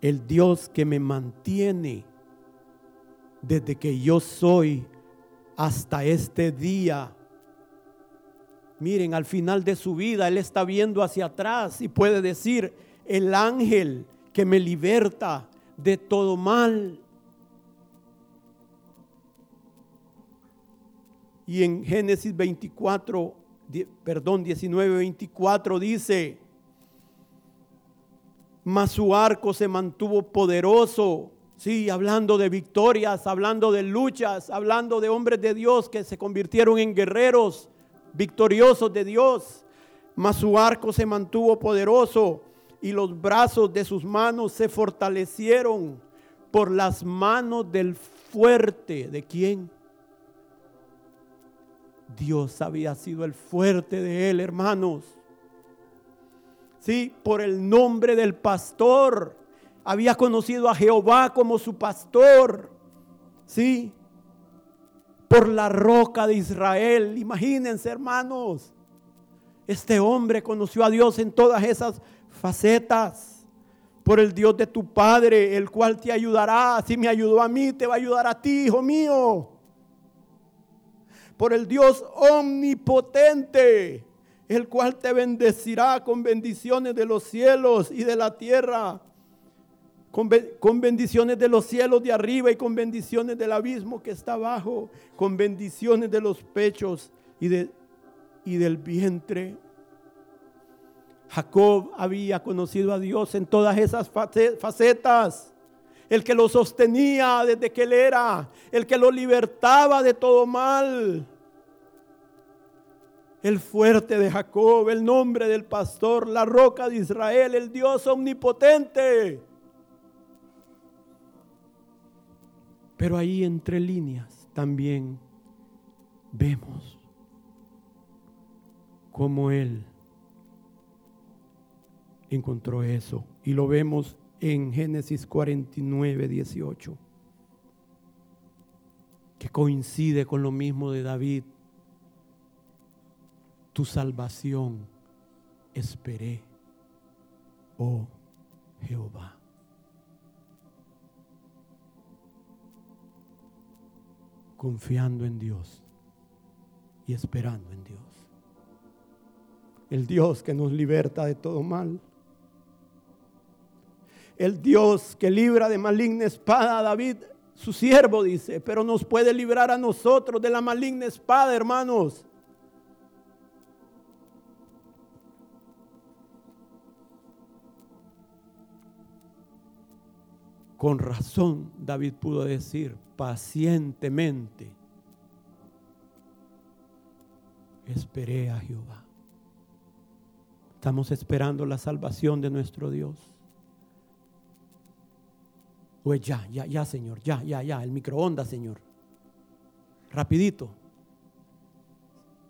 El Dios que me mantiene desde que yo soy hasta este día. Miren, al final de su vida, Él está viendo hacia atrás y puede decir, el ángel que me liberta de todo mal. Y en Génesis 24, perdón, 19, 24 dice, mas su arco se mantuvo poderoso. Sí, hablando de victorias, hablando de luchas, hablando de hombres de Dios que se convirtieron en guerreros victoriosos de Dios. Mas su arco se mantuvo poderoso y los brazos de sus manos se fortalecieron por las manos del fuerte. ¿De quién? Dios había sido el fuerte de él, hermanos. Sí, por el nombre del pastor. Había conocido a Jehová como su pastor. Sí, por la roca de Israel. Imagínense, hermanos. Este hombre conoció a Dios en todas esas facetas. Por el Dios de tu Padre, el cual te ayudará. Si me ayudó a mí, te va a ayudar a ti, hijo mío. Por el Dios omnipotente, el cual te bendecirá con bendiciones de los cielos y de la tierra. Con, bendiciones de los cielos de arriba y con bendiciones del abismo que está abajo, con bendiciones de los pechos y, y del vientre Jacob había conocido a Dios en todas esas facetas. El que lo sostenía desde que él era, el que lo libertaba de todo mal. El fuerte de Jacob, el nombre del pastor, la roca de Israel, el Dios omnipotente. Pero ahí entre líneas también vemos cómo Él encontró eso. Y lo vemos en Génesis 49, 18, que coincide con lo mismo de David. Tu salvación esperé, oh Jehová. Confiando en Dios y esperando en Dios. El Dios que nos liberta de todo mal el Dios que libra de maligna espada a David, su siervo, dice, pero nos puede librar a nosotros de la maligna espada, hermanos. Con razón David pudo decir pacientemente, esperé a Jehová. Estamos esperando la salvación de nuestro Dios. Pues ya, ya, ya, Señor, ya, ya, ya, el microondas, Señor. Rapidito.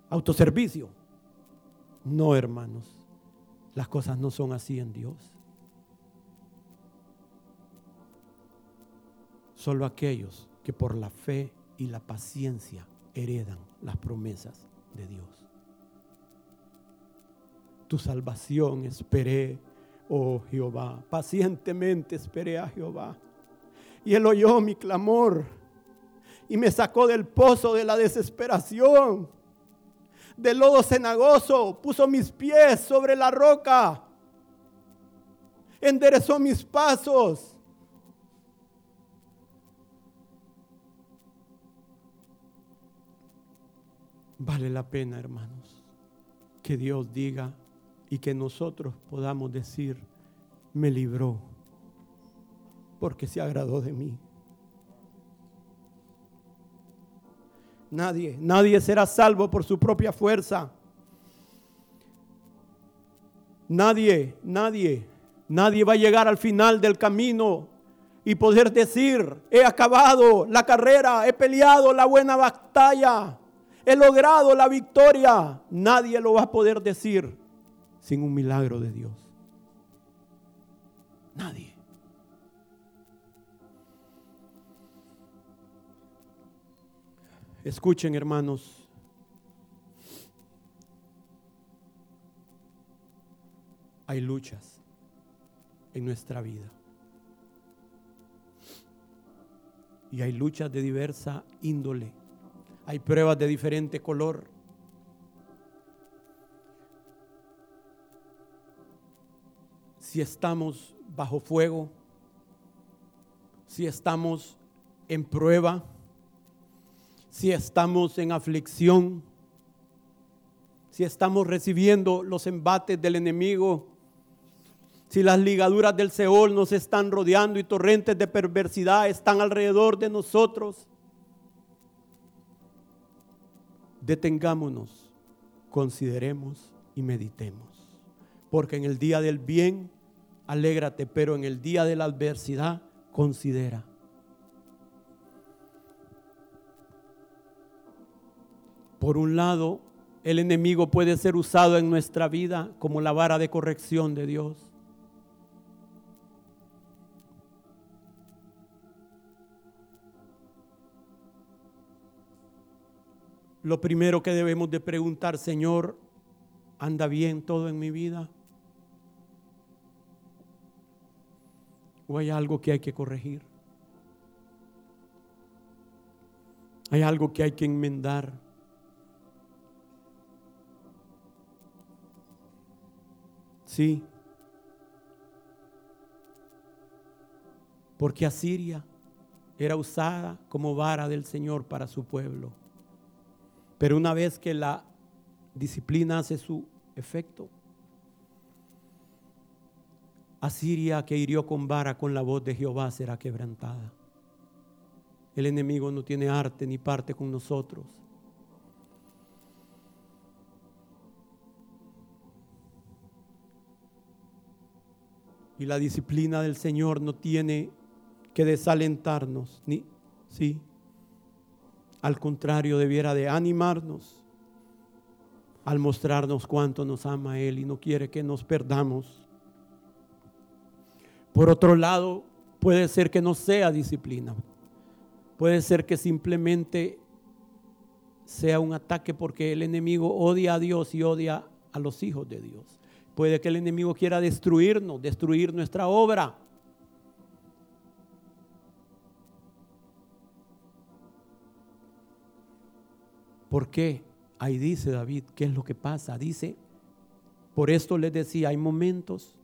Autoservicio. No, hermanos. Las cosas no son así en Dios. Solo aquellos que por la fe y la paciencia heredan las promesas de Dios. Tu salvación esperé, oh Jehová. Pacientemente esperé a Jehová y él oyó mi clamor y me sacó del pozo de la desesperación, del lodo cenagoso, puso mis pies sobre la roca, enderezó mis pasos. Vale la pena, hermanos, que Dios diga y que nosotros podamos decir, me libró porque se agradó de mí. Nadie, nadie será salvo por su propia fuerza. Nadie, nadie, nadie va a llegar al final del camino y poder decir, he acabado la carrera, he peleado la buena batalla, he logrado la victoria. Nadie lo va a poder decir sin un milagro de Dios. Nadie. Escuchen, hermanos. Hay luchas en nuestra vida. Y hay luchas de diversa índole. Hay pruebas de diferente color. Si estamos bajo fuego, si estamos en prueba, si estamos en aflicción, si estamos recibiendo los embates del enemigo, si las ligaduras del Seol nos están rodeando y torrentes de perversidad están alrededor de nosotros, detengámonos, consideremos y meditemos. Porque en el día del bien, alégrate, pero en el día de la adversidad, considera. Por un lado, el enemigo puede ser usado en nuestra vida como la vara de corrección de Dios. Lo primero que debemos de preguntar, Señor, ¿anda bien todo en mi vida? ¿O hay algo que hay que corregir? ¿Hay algo que hay que enmendar? Sí. Porque Asiria era usada como vara del Señor para su pueblo. Pero una vez que la disciplina hace su efecto, Asiria que hirió con vara con la voz de Jehová será quebrantada. El enemigo no tiene arte ni parte con nosotros. Y la disciplina del Señor no tiene que desalentarnos, ni sí, al contrario, debiera de animarnos al mostrarnos cuánto nos ama Él y no quiere que nos perdamos. Por otro lado, puede ser que no sea disciplina. Puede ser que simplemente sea un ataque porque el enemigo odia a Dios y odia a los hijos de Dios. Puede que el enemigo quiera destruirnos, destruir nuestra obra. ¿Por qué? Ahí dice David, ¿qué es lo que pasa? Dice, por esto les decía, hay momentos,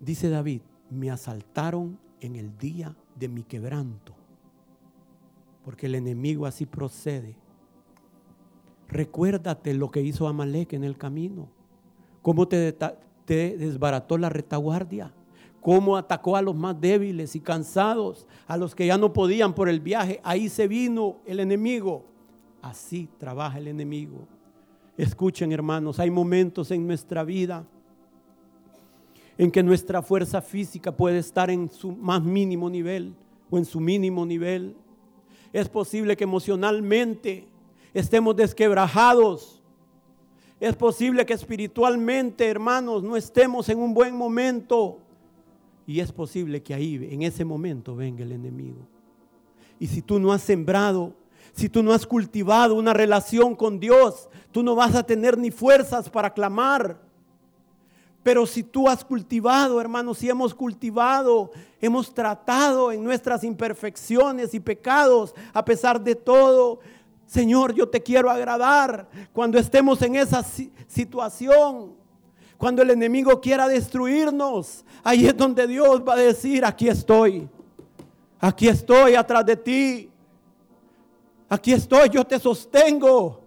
dice David, me asaltaron en el día de mi quebranto, porque el enemigo así procede. Recuérdate lo que hizo Amalek en el camino, cómo te, te desbarató la retaguardia cómo atacó a los más débiles y cansados, a los que ya no podían por el viaje. Ahí se vino el enemigo. Así trabaja el enemigo. Escuchen hermanos, hay momentos en nuestra vida en que nuestra fuerza física puede estar en su más mínimo nivel o en su mínimo nivel. Es posible que emocionalmente estemos desquebrajados. Es posible que espiritualmente, hermanos, no estemos en un buen momento. Y es posible que ahí, en ese momento, venga el enemigo. Y si tú no has sembrado, si tú no has cultivado una relación con Dios, tú no vas a tener ni fuerzas para clamar. Pero si tú has cultivado, hermanos, si hemos cultivado, hemos tratado en nuestras imperfecciones y pecados, a pesar de todo, Señor, yo te quiero agradar cuando estemos en esa situación. Cuando el enemigo quiera destruirnos, ahí es donde Dios va a decir, aquí estoy. Aquí estoy atrás de ti. Aquí estoy, yo te sostengo.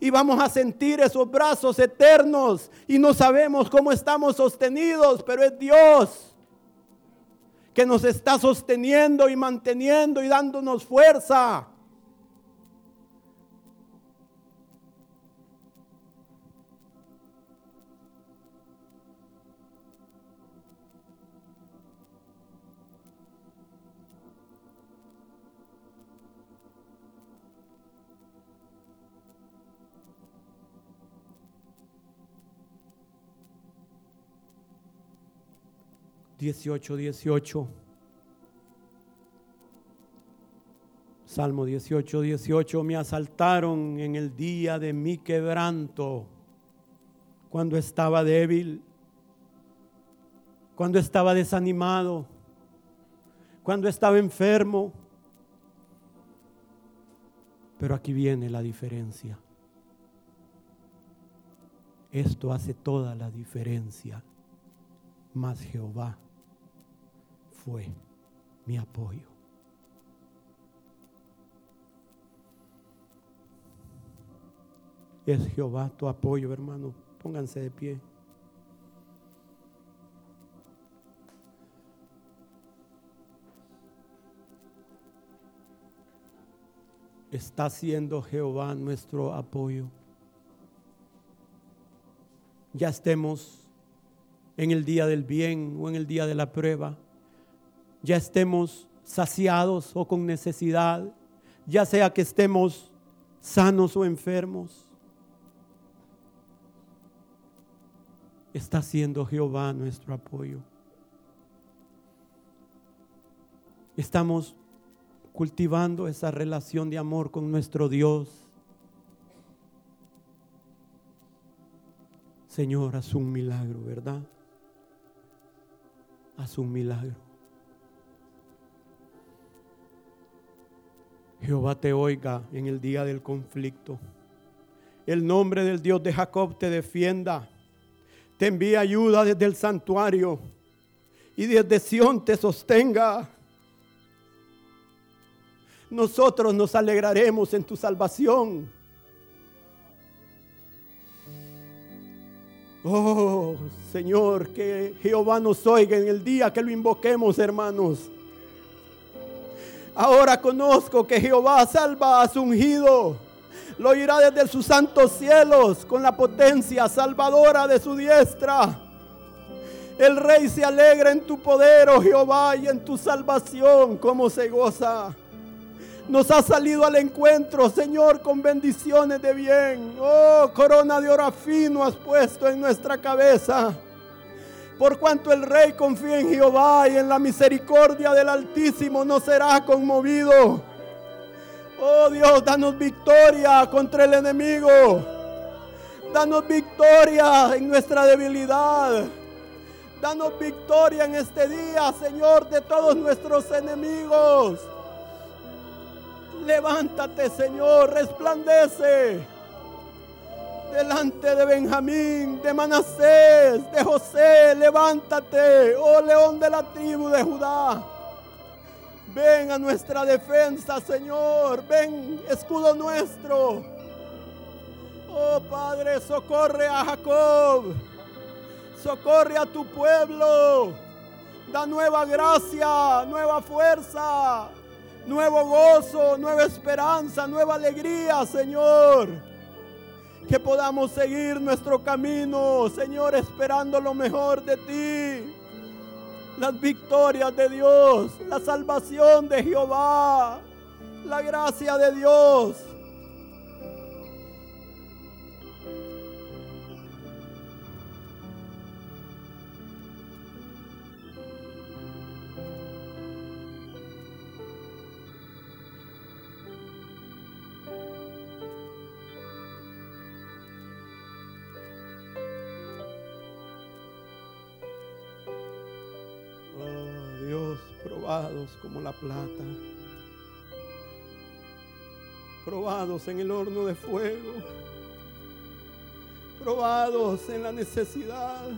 Y vamos a sentir esos brazos eternos. Y no sabemos cómo estamos sostenidos, pero es Dios que nos está sosteniendo y manteniendo y dándonos fuerza. 18, 18. Salmo 18, 18. Me asaltaron en el día de mi quebranto, cuando estaba débil, cuando estaba desanimado, cuando estaba enfermo. Pero aquí viene la diferencia. Esto hace toda la diferencia. Mas Jehová fue mi apoyo. Es Jehová tu apoyo, hermano. Pónganse de pie. Está siendo Jehová nuestro apoyo. Ya estemos en el día del bien o en el día de la prueba. Ya estemos saciados o con necesidad. Ya sea que estemos sanos o enfermos está siendo Jehová nuestro apoyo. Estamos cultivando esa relación de amor con nuestro Dios. Señor, haz un milagro, ¿verdad? Haz un milagro. Jehová te oiga en el día del conflicto. El nombre del Dios de Jacob te defienda te envía ayuda desde el santuario y desde Sión te sostenga. Nosotros nos alegraremos en tu salvación. Oh Señor, que Jehová nos oiga en el día que lo invoquemos, hermanos. Ahora conozco que Jehová salva a su ungido lo oirá desde sus santos cielos con la potencia salvadora de su diestra. El rey se alegra en tu poder, oh Jehová, y en tu salvación, como se goza. Nos ha salido al encuentro, Señor, con bendiciones de bien. Oh, corona de oro fino has puesto en nuestra cabeza. Por cuanto el rey confía en Jehová y en la misericordia del Altísimo, no será conmovido. Oh Dios, danos victoria contra el enemigo. Danos victoria en nuestra debilidad. Danos victoria en este día, Señor, de todos nuestros enemigos. Levántate, Señor, resplandece delante de Benjamín, de Manasés, de José. Levántate, oh león de la tribu de Judá. Ven a nuestra defensa, Señor. Ven, escudo nuestro. Oh Padre, socorre a Jacob. Socorre a tu pueblo. Da nueva gracia, nueva fuerza, nuevo gozo, nueva esperanza, nueva alegría, Señor. Que podamos seguir nuestro camino, Señor, esperando lo mejor de ti las victorias de Dios, la salvación de Jehová, la gracia de Dios. probados como la plata, probados en el horno de fuego, probados en la necesidad.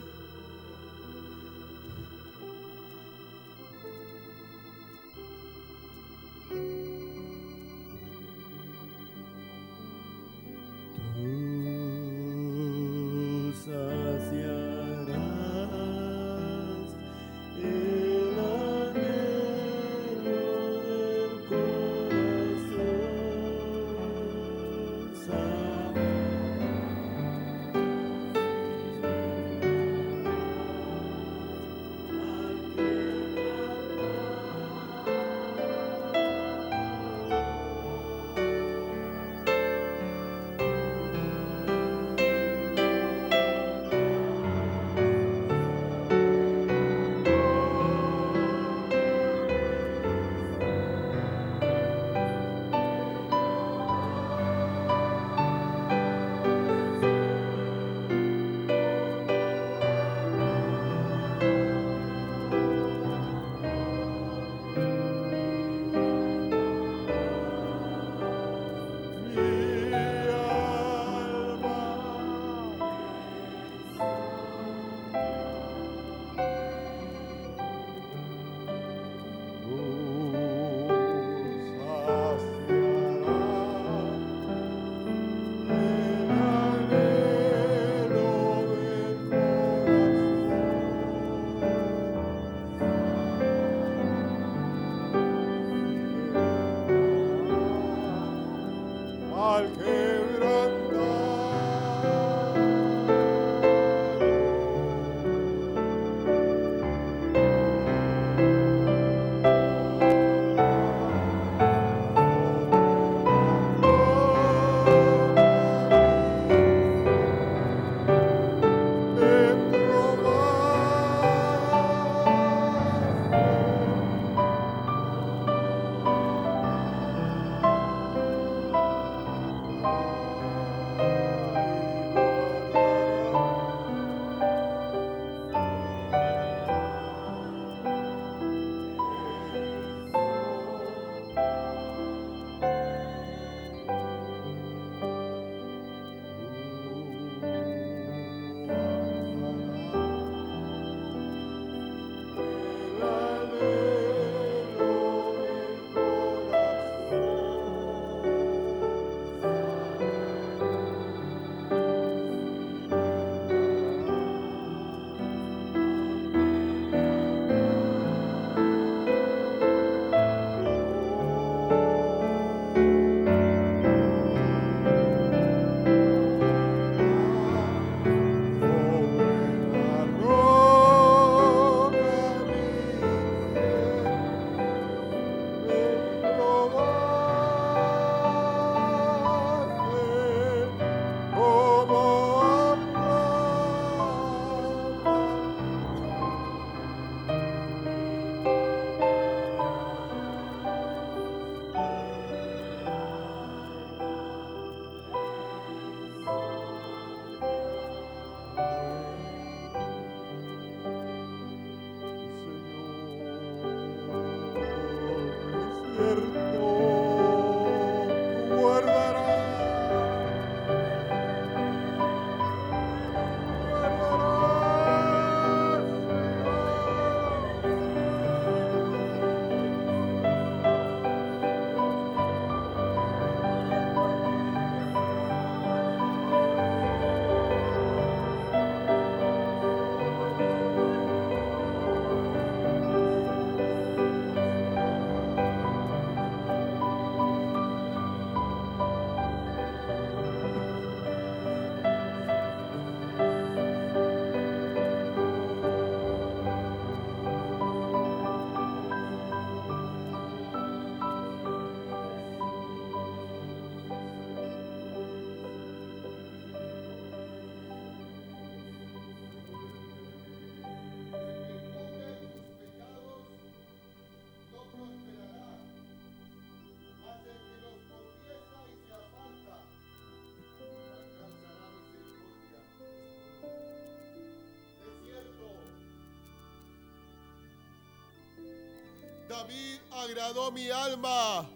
David agradó mi alma.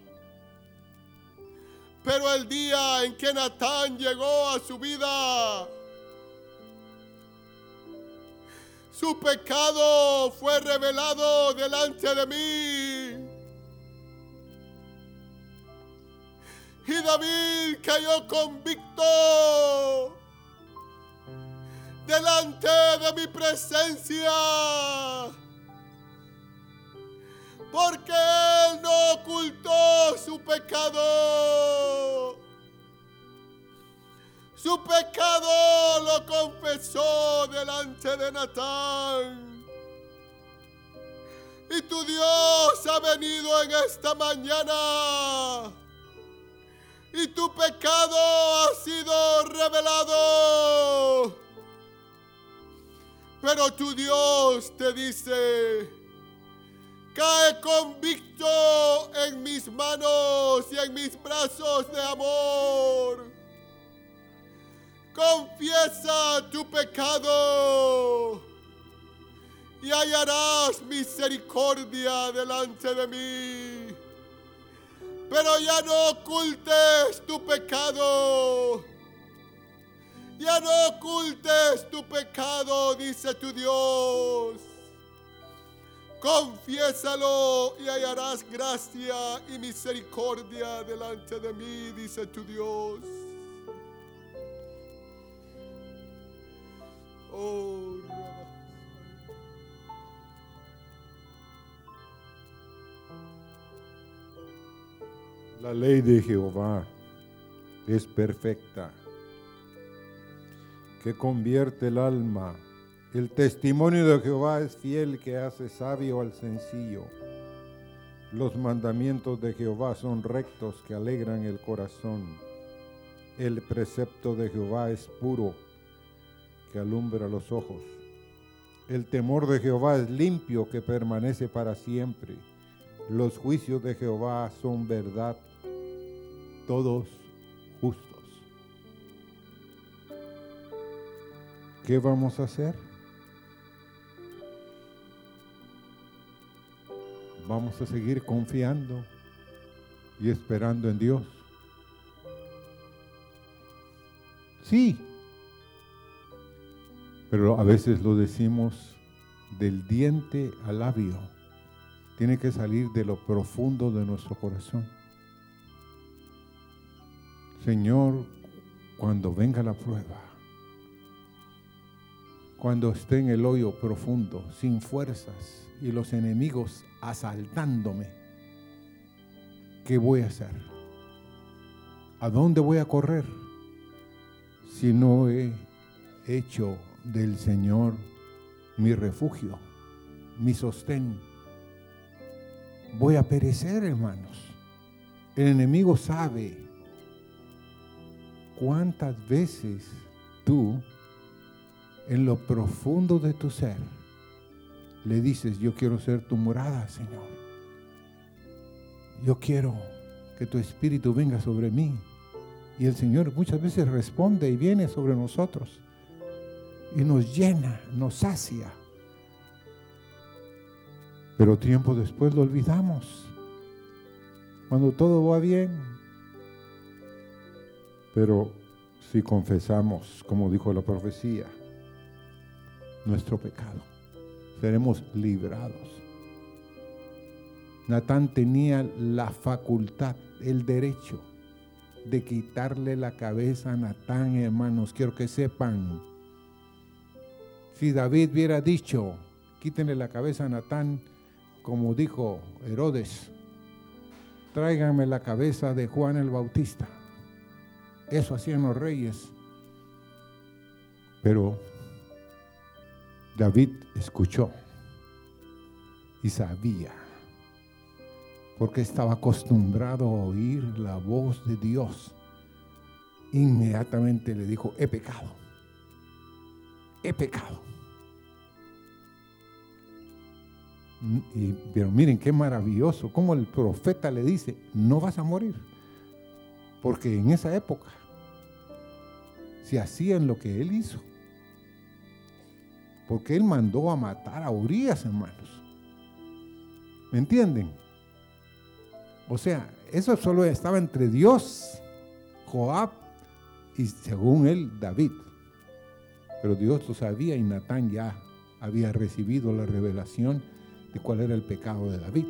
Pero el día en que Natán llegó a su vida, su pecado fue revelado delante de mí. Y David cayó convicto delante de mi presencia. Porque él no ocultó su pecado. Su pecado lo confesó delante de Natán. Y tu Dios ha venido en esta mañana y tu pecado ha sido revelado. Pero tu Dios te dice, cae convicto en mis manos y en mis brazos de amor. Confiesa tu pecado y hallarás misericordia delante de mí pero ya no ocultes tu pecado. Ya no ocultes tu pecado, dice tu Dios. Confiésalo y hallarás gracia y misericordia delante de mí, dice tu Dios. Oh, La ley de Jehová es perfecta, que convierte el alma. El testimonio de Jehová es fiel, que hace sabio al sencillo. Los mandamientos de Jehová son rectos, que alegran el corazón. El precepto de Jehová es puro, que alumbra los ojos. El temor de Jehová es limpio, que permanece para siempre. Los juicios de Jehová son verdad todos justos. ¿Qué vamos a hacer? Vamos a seguir confiando y esperando en Dios. Sí, pero a veces lo decimos del diente al labio. Tiene que salir de lo profundo de nuestro corazón. Señor, cuando venga la prueba, cuando esté en el hoyo profundo, sin fuerzas y los enemigos asaltándome, ¿qué voy a hacer? ¿A dónde voy a correr si no he hecho del Señor mi refugio, mi sostén? Voy a perecer, hermanos. El enemigo sabe cuántas veces tú, en lo profundo de tu ser, le dices, yo quiero ser tu morada, Señor. Yo quiero que tu espíritu venga sobre mí. Y el Señor muchas veces responde y viene sobre nosotros y nos llena, nos sacia. Pero tiempo después lo olvidamos. Cuando todo va bien, pero si confesamos, como dijo la profecía, nuestro pecado, seremos librados. Natán tenía la facultad, el derecho de quitarle la cabeza a Natán, hermanos. Quiero que sepan, si David hubiera dicho, quítenle la cabeza a Natán, como dijo Herodes, tráiganme la cabeza de Juan el Bautista eso hacían los reyes. Pero David escuchó y sabía, porque estaba acostumbrado a oír la voz de Dios. Inmediatamente le dijo, he pecado, he pecado. Y, pero miren qué maravilloso, como el profeta le dice, no vas a morir. Porque en esa época se hacían lo que él hizo. Porque él mandó a matar a Urias, hermanos. ¿Me entienden? O sea, eso solo estaba entre Dios, Joab y según él David. Pero Dios lo sabía y Natán ya había recibido la revelación de cuál era el pecado de David.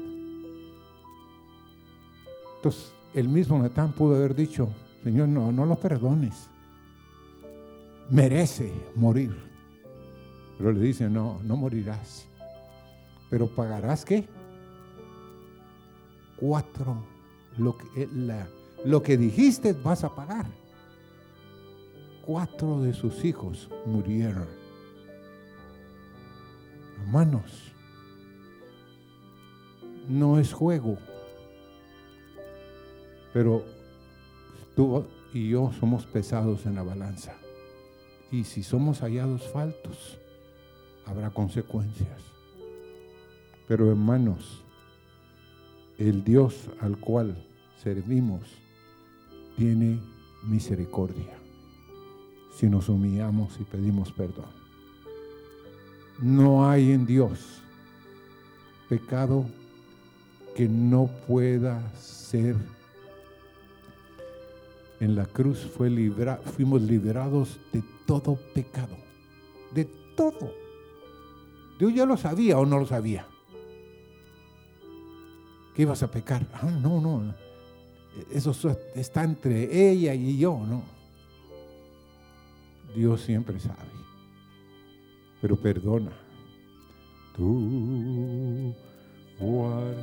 Entonces, el mismo Natán pudo haber dicho, Señor, no, no lo perdones. Merece morir. Pero le dice, no, no morirás. Pero pagarás qué? Cuatro. Lo que, la, lo que dijiste vas a pagar. Cuatro de sus hijos murieron. Hermanos, no es juego. Pero tú y yo somos pesados en la balanza. Y si somos hallados faltos, habrá consecuencias. Pero hermanos, el Dios al cual servimos tiene misericordia si nos humillamos y pedimos perdón. No hay en Dios pecado que no pueda ser. En la cruz fue fuimos liberados de todo pecado, de todo. Dios ya lo sabía o no lo sabía. ¿Qué ibas a pecar? Ah, no, no. Eso está entre ella y yo, no. Dios siempre sabe. Pero perdona. Tú guarda.